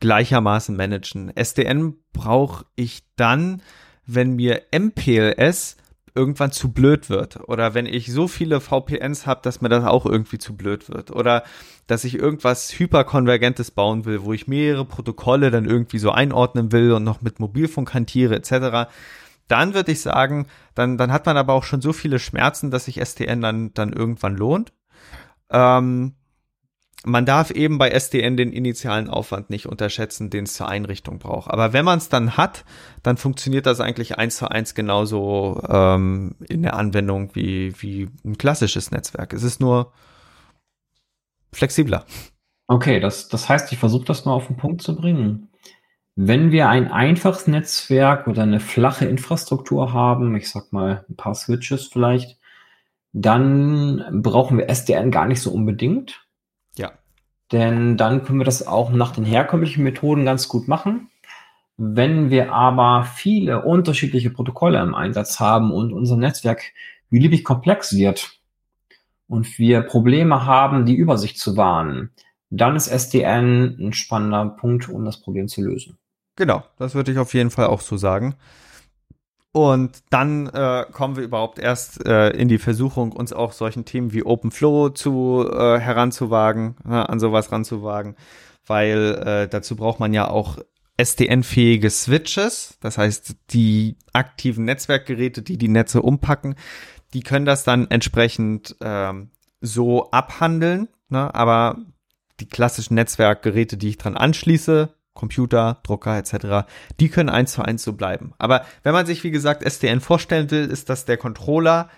gleichermaßen managen. SDN brauche ich dann, wenn mir MPLS irgendwann zu blöd wird. Oder wenn ich so viele VPNs habe, dass mir das auch irgendwie zu blöd wird. Oder dass ich irgendwas hyperkonvergentes bauen will, wo ich mehrere Protokolle dann irgendwie so einordnen will und noch mit Mobilfunk hantiere etc dann würde ich sagen, dann, dann hat man aber auch schon so viele Schmerzen, dass sich STN dann, dann irgendwann lohnt. Ähm, man darf eben bei SDN den initialen Aufwand nicht unterschätzen, den es zur Einrichtung braucht. Aber wenn man es dann hat, dann funktioniert das eigentlich eins zu eins genauso ähm, in der Anwendung wie, wie ein klassisches Netzwerk. Es ist nur flexibler. Okay, das, das heißt, ich versuche das mal auf den Punkt zu bringen. Wenn wir ein einfaches Netzwerk oder eine flache Infrastruktur haben, ich sag mal ein paar Switches vielleicht, dann brauchen wir SDN gar nicht so unbedingt. Denn dann können wir das auch nach den herkömmlichen Methoden ganz gut machen. Wenn wir aber viele unterschiedliche Protokolle im Einsatz haben und unser Netzwerk beliebig komplex wird und wir Probleme haben, die Übersicht zu wahren, dann ist SDN ein spannender Punkt, um das Problem zu lösen. Genau, das würde ich auf jeden Fall auch so sagen. Und dann äh, kommen wir überhaupt erst äh, in die Versuchung, uns auch solchen Themen wie OpenFlow zu äh, heranzuwagen, ne, an sowas ranzuwagen, weil äh, dazu braucht man ja auch SDN-fähige Switches, das heißt die aktiven Netzwerkgeräte, die die Netze umpacken, die können das dann entsprechend ähm, so abhandeln, ne? aber die klassischen Netzwerkgeräte, die ich dran anschließe, Computer, Drucker etc., die können eins zu eins so bleiben. Aber wenn man sich, wie gesagt, SDN vorstellen will, ist, dass der Controller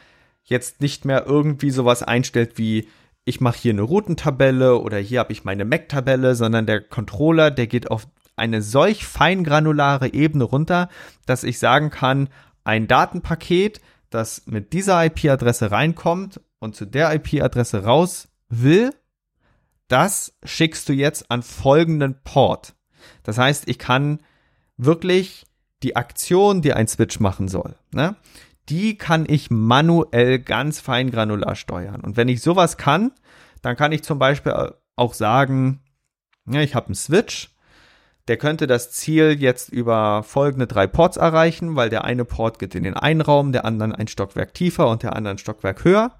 jetzt nicht mehr irgendwie sowas einstellt wie ich mache hier eine Routentabelle oder hier habe ich meine MAC-Tabelle, sondern der Controller, der geht auf eine solch feingranulare Ebene runter, dass ich sagen kann, ein Datenpaket, das mit dieser IP-Adresse reinkommt und zu der IP-Adresse raus will, das schickst du jetzt an folgenden Port. Das heißt, ich kann wirklich die Aktion, die ein Switch machen soll, ne, die kann ich manuell ganz fein granular steuern. Und wenn ich sowas kann, dann kann ich zum Beispiel auch sagen, ja, ich habe einen Switch, der könnte das Ziel jetzt über folgende drei Ports erreichen, weil der eine Port geht in den einen Raum, der andere ein Stockwerk tiefer und der andere ein Stockwerk höher.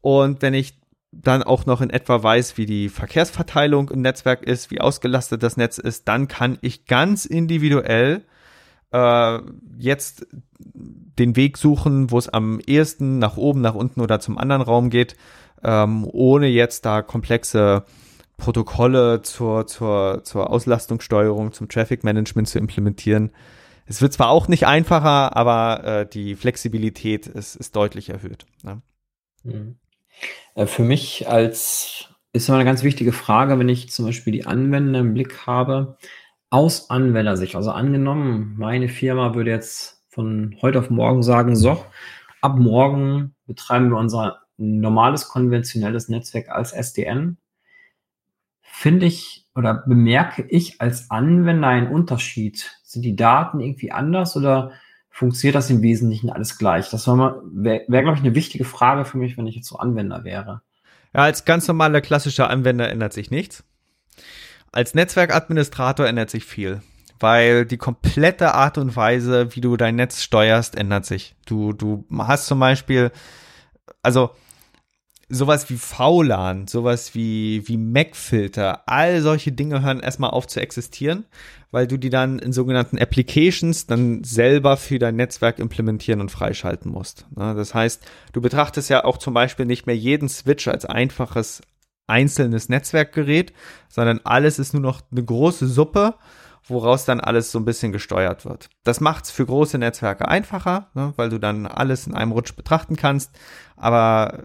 Und wenn ich dann auch noch in etwa weiß, wie die Verkehrsverteilung im Netzwerk ist, wie ausgelastet das Netz ist, dann kann ich ganz individuell äh, jetzt den Weg suchen, wo es am ehesten nach oben, nach unten oder zum anderen Raum geht, ähm, ohne jetzt da komplexe Protokolle zur, zur, zur Auslastungssteuerung, zum Traffic Management zu implementieren. Es wird zwar auch nicht einfacher, aber äh, die Flexibilität ist, ist deutlich erhöht. Ne? Mhm. Äh, für mich als ist immer eine ganz wichtige Frage, wenn ich zum Beispiel die Anwender im Blick habe. aus Anwendersicht. Also angenommen, meine Firma würde jetzt von heute auf morgen sagen, so, ab morgen betreiben wir unser normales konventionelles Netzwerk als SDN. Finde ich oder bemerke ich als Anwender einen Unterschied? Sind die Daten irgendwie anders oder funktioniert das im Wesentlichen alles gleich? Das wäre, wär, glaube ich, eine wichtige Frage für mich, wenn ich jetzt so Anwender wäre. Ja, als ganz normaler klassischer Anwender ändert sich nichts. Als Netzwerkadministrator ändert sich viel, weil die komplette Art und Weise, wie du dein Netz steuerst, ändert sich. Du, du hast zum Beispiel, also sowas wie VLAN, sowas wie, wie MAC-Filter, all solche Dinge hören erstmal auf zu existieren, weil du die dann in sogenannten Applications dann selber für dein Netzwerk implementieren und freischalten musst. Das heißt, du betrachtest ja auch zum Beispiel nicht mehr jeden Switch als einfaches einzelnes Netzwerkgerät, sondern alles ist nur noch eine große Suppe, woraus dann alles so ein bisschen gesteuert wird. Das macht es für große Netzwerke einfacher, ne, weil du dann alles in einem Rutsch betrachten kannst. Aber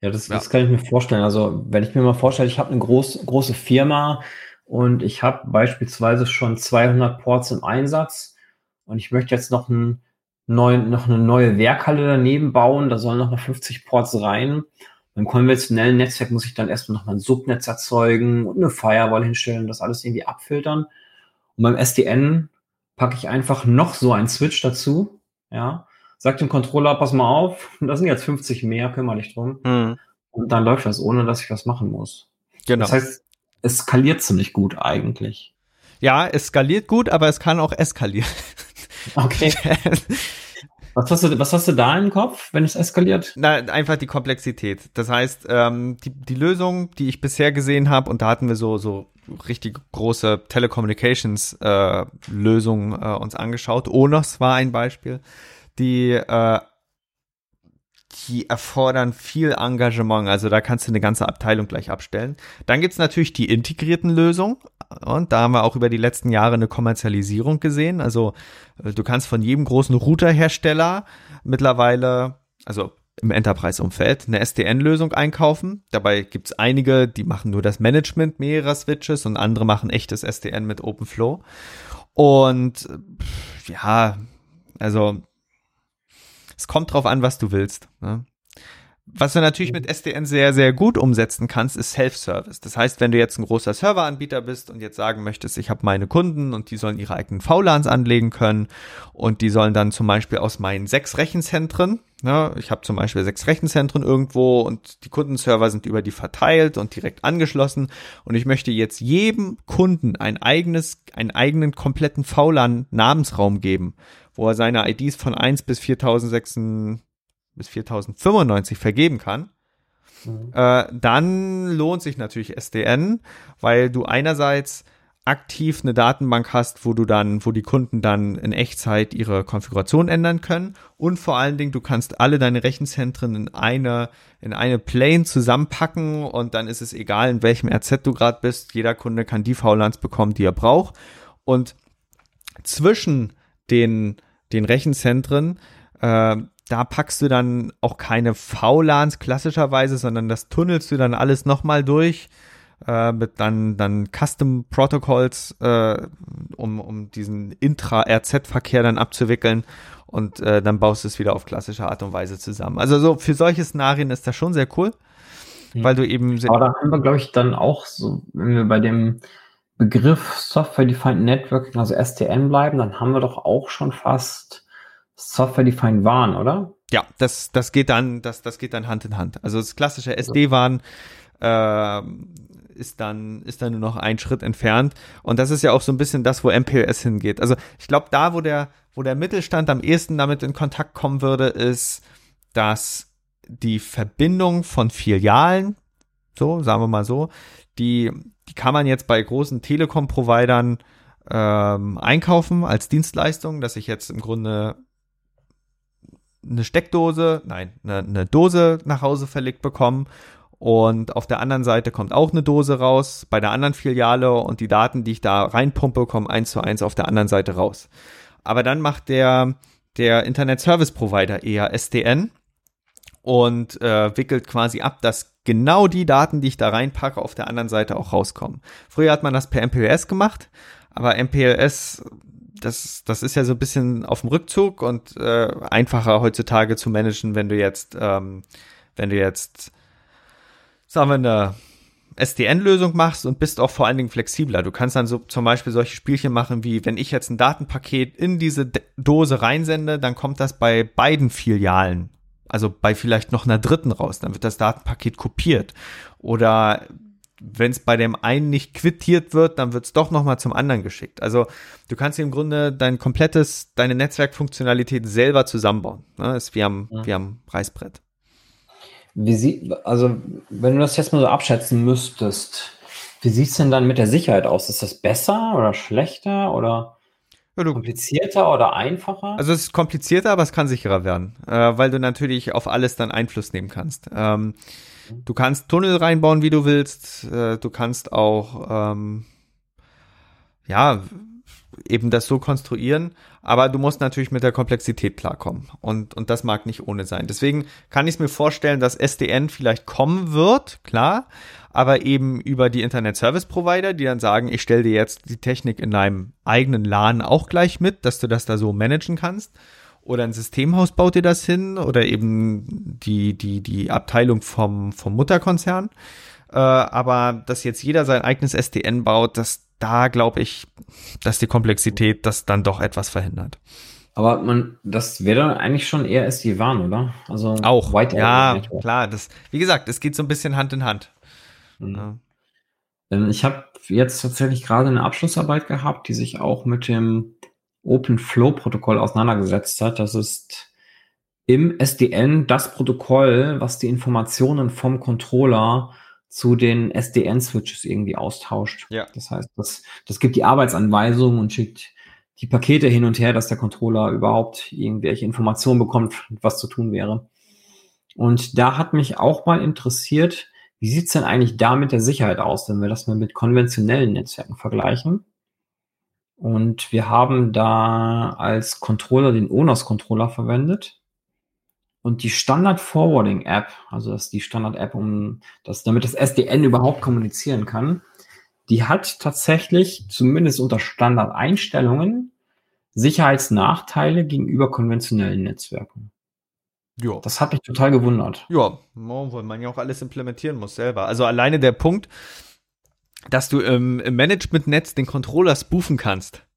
ja, das, ja. das kann ich mir vorstellen. Also wenn ich mir mal vorstelle, ich habe eine groß, große Firma und ich habe beispielsweise schon 200 Ports im Einsatz und ich möchte jetzt noch, ein neuen, noch eine neue Werkhalle daneben bauen, da sollen noch mal 50 Ports rein. Beim konventionellen Netzwerk muss ich dann erstmal noch mal ein Subnetz erzeugen und eine Firewall hinstellen, das alles irgendwie abfiltern. Und beim SDN packe ich einfach noch so einen Switch dazu, ja, sagt dem Controller, pass mal auf, (laughs) das sind jetzt 50 mehr, kümmere dich drum. Mhm. Und dann läuft das, ohne dass ich was machen muss. Genau. Das heißt, es skaliert ziemlich gut eigentlich. Ja, es skaliert gut, aber es kann auch eskalieren. (laughs) Okay. (laughs) Was hast, du, was hast du da im Kopf, wenn es eskaliert? Na, einfach die Komplexität. Das heißt, ähm, die, die Lösung, die ich bisher gesehen habe, und da hatten wir so, so richtig große Telecommunications-Lösungen äh, äh, uns angeschaut. Onos war ein Beispiel die, äh, die erfordern viel Engagement. Also da kannst du eine ganze Abteilung gleich abstellen. Dann gibt's natürlich die integrierten Lösungen. Und da haben wir auch über die letzten Jahre eine Kommerzialisierung gesehen. Also äh, du kannst von jedem großen Routerhersteller mittlerweile, also im Enterprise-Umfeld eine SDN-Lösung einkaufen. Dabei gibt's einige, die machen nur das Management mehrerer Switches und andere machen echtes SDN mit OpenFlow. Und ja, also es kommt drauf an, was du willst. Ne? Was du natürlich mit SDN sehr, sehr gut umsetzen kannst, ist Self-Service. Das heißt, wenn du jetzt ein großer Serveranbieter bist und jetzt sagen möchtest, ich habe meine Kunden und die sollen ihre eigenen VLANs anlegen können und die sollen dann zum Beispiel aus meinen sechs Rechenzentren, ne, ich habe zum Beispiel sechs Rechenzentren irgendwo und die Kundenserver sind über die verteilt und direkt angeschlossen und ich möchte jetzt jedem Kunden ein eigenes, einen eigenen kompletten VLAN-Namensraum geben wo er seine IDs von 1 bis 4006 bis 4095 vergeben kann, mhm. äh, dann lohnt sich natürlich SDN, weil du einerseits aktiv eine Datenbank hast, wo du dann, wo die Kunden dann in Echtzeit ihre Konfiguration ändern können. Und vor allen Dingen du kannst alle deine Rechenzentren in eine in eine Plane zusammenpacken und dann ist es egal in welchem RZ du gerade bist, jeder Kunde kann die VLANs bekommen, die er braucht. Und zwischen den den Rechenzentren, äh, da packst du dann auch keine VLANs klassischerweise, sondern das tunnelst du dann alles nochmal durch äh, mit dann, dann Custom Protocols, äh, um, um diesen Intra-RZ-Verkehr dann abzuwickeln und äh, dann baust du es wieder auf klassische Art und Weise zusammen. Also so für solche Szenarien ist das schon sehr cool, weil du eben. Aber da haben wir, glaube ich, dann auch so, wenn wir bei dem Begriff Software-Defined Networking, also SDN bleiben, dann haben wir doch auch schon fast Software-Defined WAN, oder? Ja, das, das geht dann, das, das geht dann Hand in Hand. Also das klassische SD-WAN äh, ist dann, ist dann nur noch ein Schritt entfernt. Und das ist ja auch so ein bisschen das, wo MPLS hingeht. Also ich glaube, da, wo der, wo der Mittelstand am ehesten damit in Kontakt kommen würde, ist, dass die Verbindung von Filialen, so, sagen wir mal so, die, die kann man jetzt bei großen Telekom-Providern ähm, einkaufen als Dienstleistung, dass ich jetzt im Grunde eine Steckdose, nein, eine, eine Dose nach Hause verlegt bekomme und auf der anderen Seite kommt auch eine Dose raus bei der anderen Filiale und die Daten, die ich da reinpumpe, kommen eins zu eins auf der anderen Seite raus. Aber dann macht der, der Internet Service Provider eher SDN und äh, wickelt quasi ab, dass genau die Daten, die ich da reinpacke, auf der anderen Seite auch rauskommen. Früher hat man das per MPLS gemacht, aber MPLS, das, das ist ja so ein bisschen auf dem Rückzug und äh, einfacher heutzutage zu managen, wenn du jetzt, ähm, wenn du jetzt, sagen wir, eine SDN-Lösung machst und bist auch vor allen Dingen flexibler. Du kannst dann so zum Beispiel solche Spielchen machen wie, wenn ich jetzt ein Datenpaket in diese Dose reinsende, dann kommt das bei beiden Filialen, also bei vielleicht noch einer dritten raus, dann wird das Datenpaket kopiert. Oder wenn es bei dem einen nicht quittiert wird, dann wird es doch nochmal zum anderen geschickt. Also du kannst im Grunde dein komplettes, deine Netzwerkfunktionalität selber zusammenbauen. Ne? ist wie am, ja. wie am Reißbrett. Wie sie, also, wenn du das jetzt mal so abschätzen müsstest, wie sieht es denn dann mit der Sicherheit aus? Ist das besser oder schlechter oder komplizierter oder einfacher? Also es ist komplizierter, aber es kann sicherer werden, äh, weil du natürlich auf alles dann Einfluss nehmen kannst. Ähm, mhm. du kannst Tunnel reinbauen, wie du willst. Äh, du kannst auch ähm, ja eben das so konstruieren, aber du musst natürlich mit der Komplexität klarkommen und, und das mag nicht ohne sein. Deswegen kann ich mir vorstellen, dass SDN vielleicht kommen wird, klar, aber eben über die Internet Service Provider, die dann sagen, ich stelle dir jetzt die Technik in deinem eigenen LAN auch gleich mit, dass du das da so managen kannst. Oder ein Systemhaus baut dir das hin oder eben die, die, die Abteilung vom, vom Mutterkonzern. Äh, aber dass jetzt jeder sein eigenes SDN baut, das, da glaube ich, dass die Komplexität das dann doch etwas verhindert. Aber man, das wäre dann eigentlich schon eher SD-WAN, oder? Also auch. White ja, Network. klar. Das, wie gesagt, es geht so ein bisschen Hand in Hand. Mhm. Ja. Ich habe jetzt tatsächlich gerade eine Abschlussarbeit gehabt, die sich auch mit dem Open Flow Protokoll auseinandergesetzt hat. Das ist im SDN das Protokoll, was die Informationen vom Controller zu den SDN-Switches irgendwie austauscht. Ja. Das heißt, das, das gibt die Arbeitsanweisung und schickt die Pakete hin und her, dass der Controller überhaupt irgendwelche Informationen bekommt, was zu tun wäre. Und da hat mich auch mal interessiert, wie sieht's denn eigentlich da mit der Sicherheit aus, wenn wir das mal mit konventionellen Netzwerken vergleichen? Und wir haben da als Controller den ONOS-Controller verwendet. Und die Standard Forwarding App, also das ist die Standard App, um das, damit das SDN überhaupt kommunizieren kann, die hat tatsächlich zumindest unter Standard Einstellungen Sicherheitsnachteile gegenüber konventionellen Netzwerken. Ja. Das hat mich total gewundert. Ja, weil man ja auch alles implementieren muss selber. Also alleine der Punkt, dass du im, im Management-Netz den Controller spoofen kannst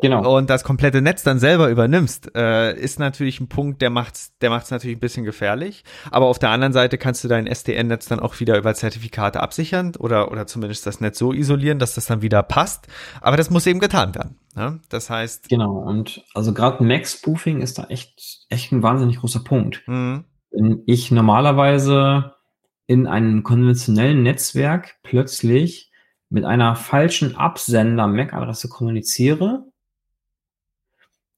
genau. und das komplette Netz dann selber übernimmst, äh, ist natürlich ein Punkt, der macht's, der macht's natürlich ein bisschen gefährlich. Aber auf der anderen Seite kannst du dein SDN-Netz dann auch wieder über Zertifikate absichern oder, oder zumindest das Netz so isolieren, dass das dann wieder passt. Aber das muss eben getan werden. Ne? Das heißt. Genau. Und also gerade Mac-Spoofing ist da echt, echt ein wahnsinnig großer Punkt. Mhm. Wenn ich normalerweise in einem konventionellen Netzwerk plötzlich mit einer falschen Absender-MAC-Adresse kommuniziere,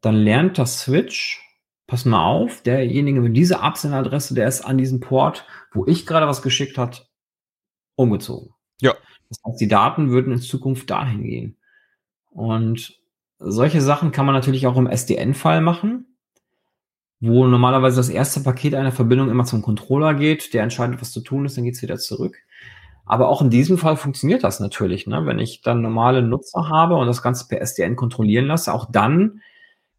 dann lernt das Switch, pass mal auf, derjenige mit dieser Absenderadresse, der ist an diesem Port, wo ich gerade was geschickt hat, umgezogen. Ja. Das heißt, die Daten würden in Zukunft dahin gehen. Und solche Sachen kann man natürlich auch im SDN-Fall machen, wo normalerweise das erste Paket einer Verbindung immer zum Controller geht, der entscheidet, was zu tun ist, dann geht es wieder zurück. Aber auch in diesem Fall funktioniert das natürlich. Ne? Wenn ich dann normale Nutzer habe und das Ganze per SDN kontrollieren lasse, auch dann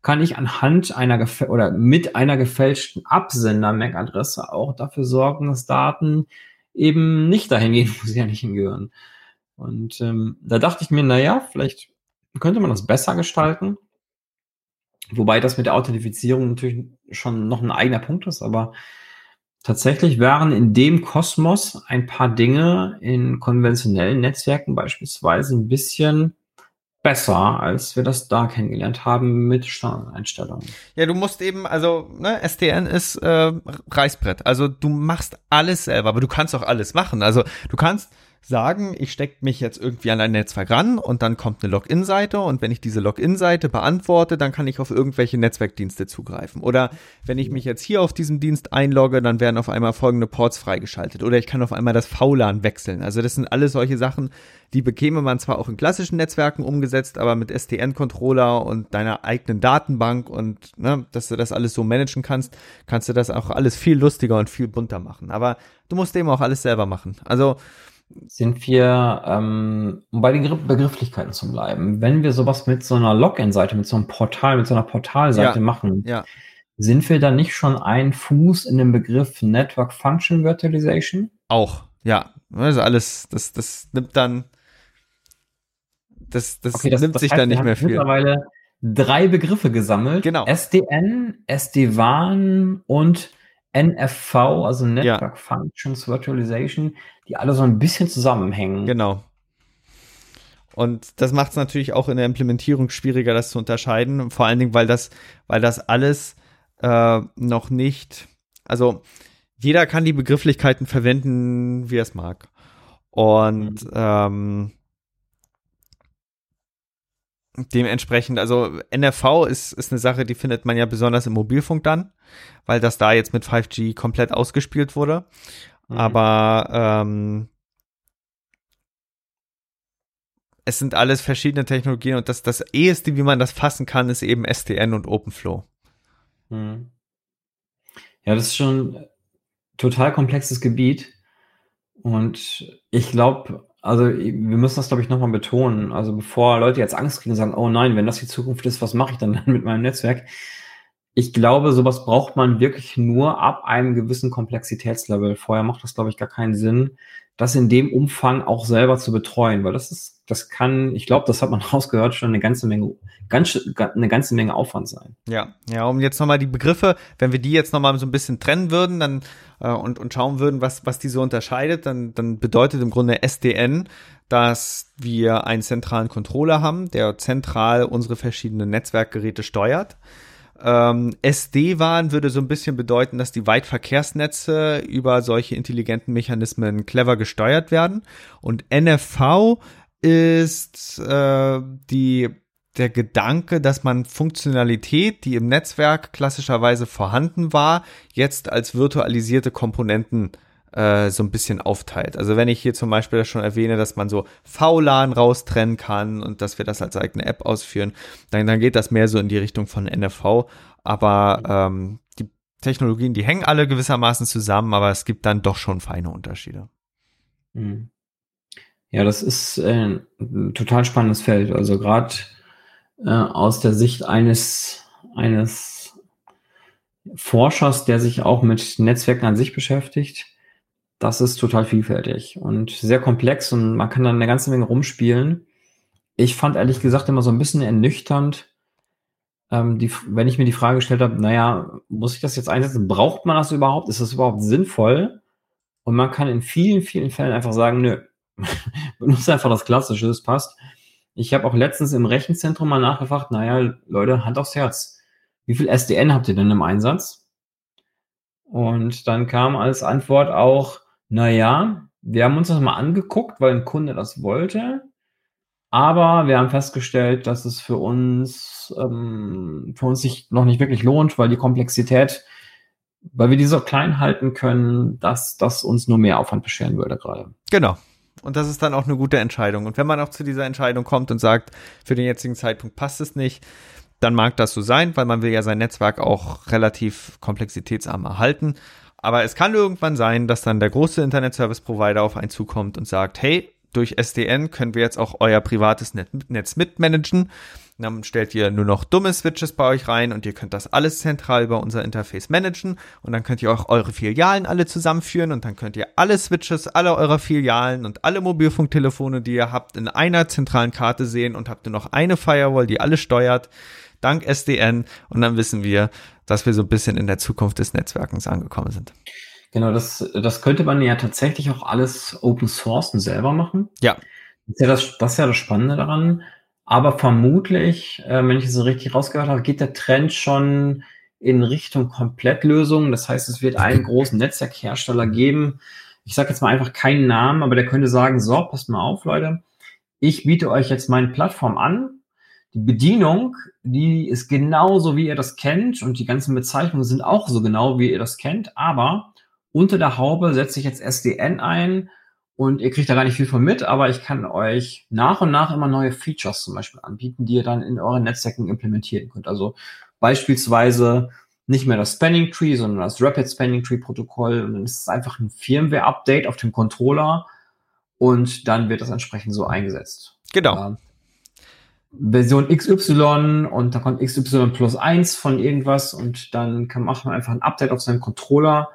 kann ich anhand einer oder mit einer gefälschten Absender-MAC-Adresse auch dafür sorgen, dass Daten eben nicht dahin gehen, (laughs) wo sie ja nicht hingehören. Und ähm, da dachte ich mir, naja, vielleicht könnte man das besser gestalten. Wobei das mit der Authentifizierung natürlich schon noch ein eigener Punkt ist, aber tatsächlich wären in dem Kosmos ein paar Dinge in konventionellen Netzwerken beispielsweise ein bisschen besser, als wir das da kennengelernt haben mit Standardeinstellungen. Ja, du musst eben, also ne, SDN ist äh, Reißbrett. Also du machst alles selber, aber du kannst auch alles machen. Also du kannst sagen, ich stecke mich jetzt irgendwie an ein Netzwerk ran und dann kommt eine Login-Seite und wenn ich diese Login-Seite beantworte, dann kann ich auf irgendwelche Netzwerkdienste zugreifen. Oder wenn ich mich jetzt hier auf diesem Dienst einlogge, dann werden auf einmal folgende Ports freigeschaltet. Oder ich kann auf einmal das VLAN wechseln. Also das sind alles solche Sachen, die bekäme man zwar auch in klassischen Netzwerken umgesetzt, aber mit SDN-Controller und deiner eigenen Datenbank und ne, dass du das alles so managen kannst, kannst du das auch alles viel lustiger und viel bunter machen. Aber du musst eben auch alles selber machen. Also sind wir, ähm, um bei den Begrifflichkeiten zu bleiben, wenn wir sowas mit so einer Login-Seite, mit so einem Portal, mit so einer Portalseite ja, machen, ja. sind wir dann nicht schon ein Fuß in dem Begriff Network Function Virtualization? Auch, ja. Also alles, das, das nimmt dann, das, das, okay, das nimmt das sich heißt, dann nicht mehr viel. Mittlerweile drei Begriffe gesammelt. Genau. SDN, SD-WAN und NFV, also Network ja. Functions Virtualization, die alle so ein bisschen zusammenhängen. Genau. Und das macht es natürlich auch in der Implementierung schwieriger, das zu unterscheiden. Vor allen Dingen, weil das, weil das alles äh, noch nicht, also jeder kann die Begrifflichkeiten verwenden, wie er es mag. Und mhm. ähm, dementsprechend, also NRV ist, ist eine Sache, die findet man ja besonders im Mobilfunk dann, weil das da jetzt mit 5G komplett ausgespielt wurde. Mhm. Aber ähm, es sind alles verschiedene Technologien und das, das eheste, wie man das fassen kann, ist eben SDN und OpenFlow. Mhm. Ja, das ist schon total komplexes Gebiet. Und ich glaube, also wir müssen das, glaube ich, nochmal betonen. Also bevor Leute jetzt Angst kriegen und sagen, oh nein, wenn das die Zukunft ist, was mache ich dann (laughs) mit meinem Netzwerk? Ich glaube, sowas braucht man wirklich nur ab einem gewissen Komplexitätslevel. Vorher macht das, glaube ich, gar keinen Sinn, das in dem Umfang auch selber zu betreuen, weil das ist, das kann, ich glaube, das hat man (laughs) rausgehört, schon eine ganze Menge, ganz, eine ganze Menge Aufwand sein. Ja, ja, um jetzt nochmal die Begriffe, wenn wir die jetzt nochmal so ein bisschen trennen würden, dann äh, und, und schauen würden, was, was die so unterscheidet, dann, dann bedeutet im Grunde SDN, dass wir einen zentralen Controller haben, der zentral unsere verschiedenen Netzwerkgeräte steuert. Ähm, SD-WAN würde so ein bisschen bedeuten, dass die Weitverkehrsnetze über solche intelligenten Mechanismen clever gesteuert werden. Und NFV ist äh, die der Gedanke, dass man Funktionalität, die im Netzwerk klassischerweise vorhanden war, jetzt als virtualisierte Komponenten äh, so ein bisschen aufteilt. Also wenn ich hier zum Beispiel schon erwähne, dass man so VLAN raustrennen kann und dass wir das als eigene App ausführen, dann, dann geht das mehr so in die Richtung von NFV. Aber ähm, die Technologien, die hängen alle gewissermaßen zusammen, aber es gibt dann doch schon feine Unterschiede. Mhm. Ja, das ist äh, ein total spannendes Feld. Also gerade äh, aus der Sicht eines, eines Forschers, der sich auch mit Netzwerken an sich beschäftigt, das ist total vielfältig und sehr komplex und man kann dann eine ganze Menge rumspielen. Ich fand ehrlich gesagt immer so ein bisschen ernüchternd, ähm, die, wenn ich mir die Frage gestellt habe, naja, muss ich das jetzt einsetzen? Braucht man das überhaupt? Ist das überhaupt sinnvoll? Und man kann in vielen, vielen Fällen einfach sagen, nö, (laughs) benutze einfach das Klassische, das passt. Ich habe auch letztens im Rechenzentrum mal nachgefragt, naja, Leute, Hand aufs Herz. Wie viel SDN habt ihr denn im Einsatz? Und dann kam als Antwort auch, naja, wir haben uns das mal angeguckt, weil ein Kunde das wollte. Aber wir haben festgestellt, dass es für uns, ähm, für uns sich noch nicht wirklich lohnt, weil die Komplexität, weil wir die so klein halten können, dass das uns nur mehr Aufwand bescheren würde gerade. Genau. Und das ist dann auch eine gute Entscheidung. Und wenn man auch zu dieser Entscheidung kommt und sagt, für den jetzigen Zeitpunkt passt es nicht, dann mag das so sein, weil man will ja sein Netzwerk auch relativ komplexitätsarm erhalten. Aber es kann irgendwann sein, dass dann der große Internet Service Provider auf einen zukommt und sagt, hey, durch SDN können wir jetzt auch euer privates Netz mitmanagen. Dann stellt ihr nur noch dumme Switches bei euch rein und ihr könnt das alles zentral über unser Interface managen und dann könnt ihr auch eure Filialen alle zusammenführen und dann könnt ihr alle Switches aller eurer Filialen und alle Mobilfunktelefone, die ihr habt, in einer zentralen Karte sehen und habt ihr noch eine Firewall, die alles steuert, dank SDN und dann wissen wir, dass wir so ein bisschen in der Zukunft des Netzwerkens angekommen sind. Genau, das, das könnte man ja tatsächlich auch alles Open Source selber machen. Ja. Das ist ja das, das, ist ja das Spannende daran. Aber vermutlich, äh, wenn ich es so richtig rausgehört habe, geht der Trend schon in Richtung Komplettlösung. Das heißt, es wird einen großen Netzwerkhersteller geben. Ich sage jetzt mal einfach keinen Namen, aber der könnte sagen, so, passt mal auf, Leute. Ich biete euch jetzt meine Plattform an. Die Bedienung, die ist genauso, wie ihr das kennt und die ganzen Bezeichnungen sind auch so genau, wie ihr das kennt. Aber unter der Haube setze ich jetzt SDN ein und ihr kriegt da gar nicht viel von mit, aber ich kann euch nach und nach immer neue Features zum Beispiel anbieten, die ihr dann in euren Netzwerken implementieren könnt. Also beispielsweise nicht mehr das Spanning Tree, sondern das Rapid Spanning Tree Protokoll. Und dann ist es einfach ein Firmware-Update auf dem Controller. und dann wird das entsprechend so eingesetzt. Genau. Version XY und dann kommt XY plus eins von irgendwas und dann kann, macht man einfach ein Update auf seinen Controller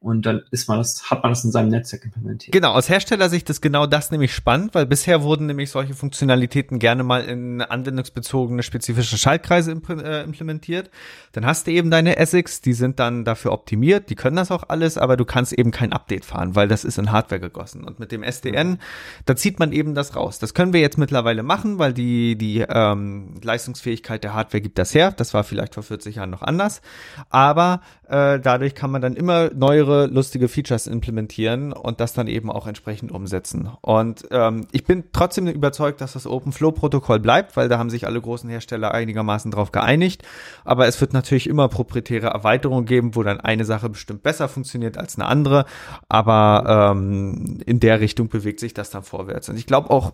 und dann ist man das, hat man das in seinem Netzwerk implementiert. Genau, aus Herstellersicht ist genau das nämlich spannend, weil bisher wurden nämlich solche Funktionalitäten gerne mal in anwendungsbezogene spezifische Schaltkreise äh, implementiert. Dann hast du eben deine ASICs, die sind dann dafür optimiert, die können das auch alles, aber du kannst eben kein Update fahren, weil das ist in Hardware gegossen. Und mit dem SDN, da zieht man eben das raus. Das können wir jetzt mittlerweile machen, weil die, die ähm, Leistungsfähigkeit der Hardware gibt das her. Das war vielleicht vor 40 Jahren noch anders. Aber äh, dadurch kann man dann immer neuere lustige Features implementieren und das dann eben auch entsprechend umsetzen. Und ähm, ich bin trotzdem überzeugt, dass das OpenFlow-Protokoll bleibt, weil da haben sich alle großen Hersteller einigermaßen drauf geeinigt. Aber es wird natürlich immer proprietäre Erweiterungen geben, wo dann eine Sache bestimmt besser funktioniert als eine andere. Aber ähm, in der Richtung bewegt sich das dann vorwärts. Und ich glaube auch,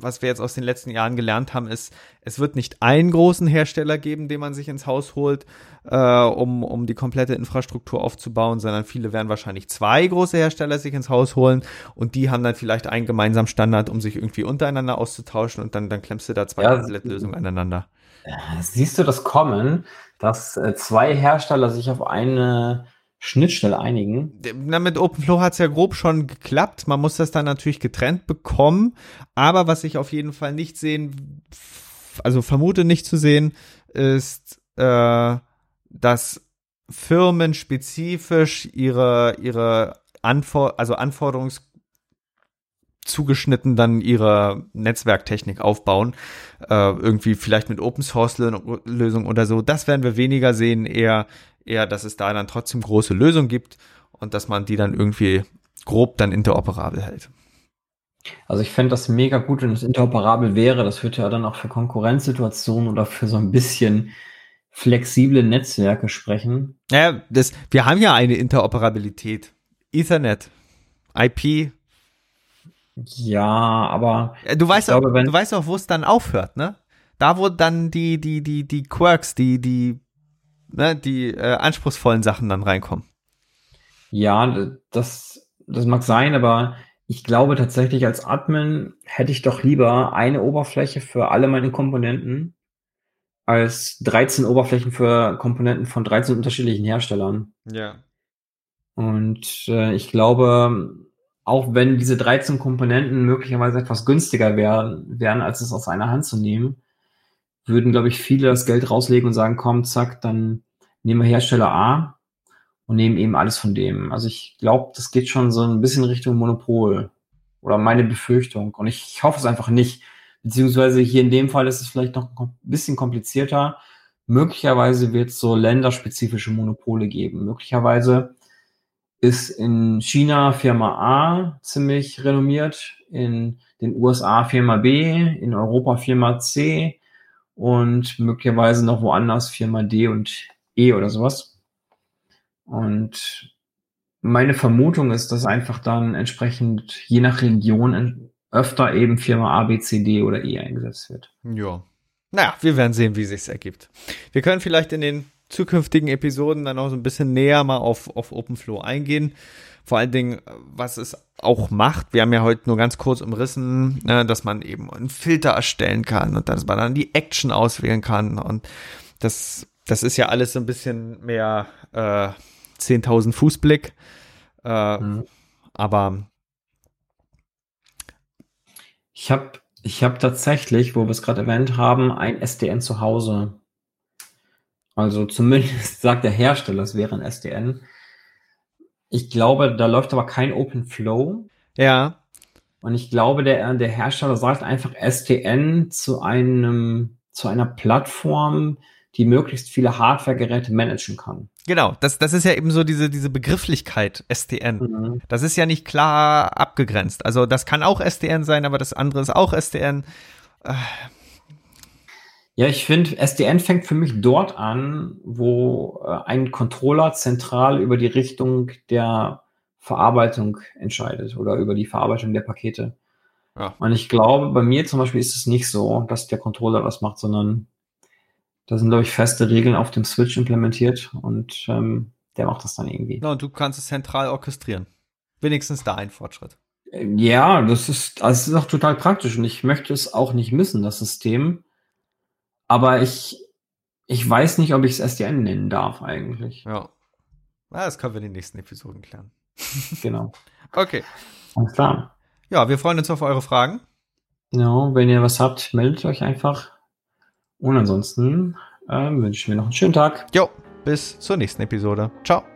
was wir jetzt aus den letzten Jahren gelernt haben, ist, es wird nicht einen großen Hersteller geben, den man sich ins Haus holt, äh, um, um die komplette Infrastruktur aufzubauen, sondern viele werden wahrscheinlich zwei große Hersteller sich ins Haus holen und die haben dann vielleicht einen gemeinsamen Standard, um sich irgendwie untereinander auszutauschen und dann, dann klemmst du da zwei ja, Lösungen aneinander. Siehst du das kommen, dass äh, zwei Hersteller sich auf eine Schnittstelle einigen. Na, mit OpenFlow hat es ja grob schon geklappt. Man muss das dann natürlich getrennt bekommen. Aber was ich auf jeden Fall nicht sehen, also vermute nicht zu sehen, ist, äh, dass Firmen spezifisch ihre, ihre Anfor also Anforderungs zugeschnitten dann ihre Netzwerktechnik aufbauen. Äh, irgendwie vielleicht mit Open Source Lösung oder so. Das werden wir weniger sehen, eher eher, dass es da dann trotzdem große Lösungen gibt und dass man die dann irgendwie grob dann interoperabel hält. Also ich fände das mega gut, wenn es interoperabel wäre. Das würde ja dann auch für Konkurrenzsituationen oder für so ein bisschen flexible Netzwerke sprechen. Ja, das, wir haben ja eine Interoperabilität. Ethernet, IP. Ja, aber du weißt, glaube, auch, du weißt auch, wo es dann aufhört, ne? Da, wo dann die, die, die, die Quirks, die, die ne, die äh, anspruchsvollen Sachen dann reinkommen. Ja, das, das mag sein, aber ich glaube tatsächlich als Admin hätte ich doch lieber eine Oberfläche für alle meine Komponenten als 13 Oberflächen für Komponenten von 13 unterschiedlichen Herstellern. Ja. Und äh, ich glaube, auch wenn diese 13 Komponenten möglicherweise etwas günstiger wären, wären, als es aus einer Hand zu nehmen, würden, glaube ich, viele das Geld rauslegen und sagen, komm, zack, dann nehmen wir Hersteller A und nehmen eben alles von dem. Also ich glaube, das geht schon so ein bisschen Richtung Monopol oder meine Befürchtung. Und ich hoffe es einfach nicht. Beziehungsweise hier in dem Fall ist es vielleicht noch ein bisschen komplizierter. Möglicherweise wird es so länderspezifische Monopole geben. Möglicherweise ist in China Firma A ziemlich renommiert, in den USA Firma B, in Europa Firma C, und möglicherweise noch woanders Firma D und E oder sowas. Und meine Vermutung ist, dass einfach dann entsprechend je nach Region öfter eben Firma A, B, C, D oder E eingesetzt wird. Ja. Naja, wir werden sehen, wie sich's ergibt. Wir können vielleicht in den zukünftigen Episoden dann auch so ein bisschen näher mal auf, auf OpenFlow eingehen. Vor allen Dingen, was es auch macht. Wir haben ja heute nur ganz kurz umrissen, ne, dass man eben einen Filter erstellen kann und dass man dann die Action auswählen kann. Und das, das ist ja alles so ein bisschen mehr äh, 10.000 Fußblick. Äh, mhm. Aber ich habe ich hab tatsächlich, wo wir es gerade erwähnt haben, ein SDN zu Hause. Also zumindest (laughs) sagt der Hersteller, es wäre ein SDN. Ich glaube, da läuft aber kein Open Flow. Ja. Und ich glaube, der, der Hersteller sagt einfach STN zu einem, zu einer Plattform, die möglichst viele Hardware-Geräte managen kann. Genau, das, das ist ja eben so diese, diese Begrifflichkeit STN. Mhm. Das ist ja nicht klar abgegrenzt. Also das kann auch STN sein, aber das andere ist auch STN. Äh, ja, ich finde, SDN fängt für mich dort an, wo äh, ein Controller zentral über die Richtung der Verarbeitung entscheidet oder über die Verarbeitung der Pakete. Ja. Und ich glaube, bei mir zum Beispiel ist es nicht so, dass der Controller das macht, sondern da sind, glaube ich, feste Regeln auf dem Switch implementiert und ähm, der macht das dann irgendwie. Ja, und du kannst es zentral orchestrieren. Wenigstens da ein Fortschritt. Ja, das ist, also es ist auch total praktisch und ich möchte es auch nicht missen, das System. Aber ich, ich weiß nicht, ob ich es SDN nennen darf eigentlich. Ja. Ah, das können wir in den nächsten Episoden klären. (laughs) Genau. Okay. Alles klar. Ja, wir freuen uns auf eure Fragen. Genau, wenn ihr was habt, meldet euch einfach. Und ansonsten ähm, wünsche ich mir noch einen schönen Tag. Jo, bis zur nächsten Episode. Ciao.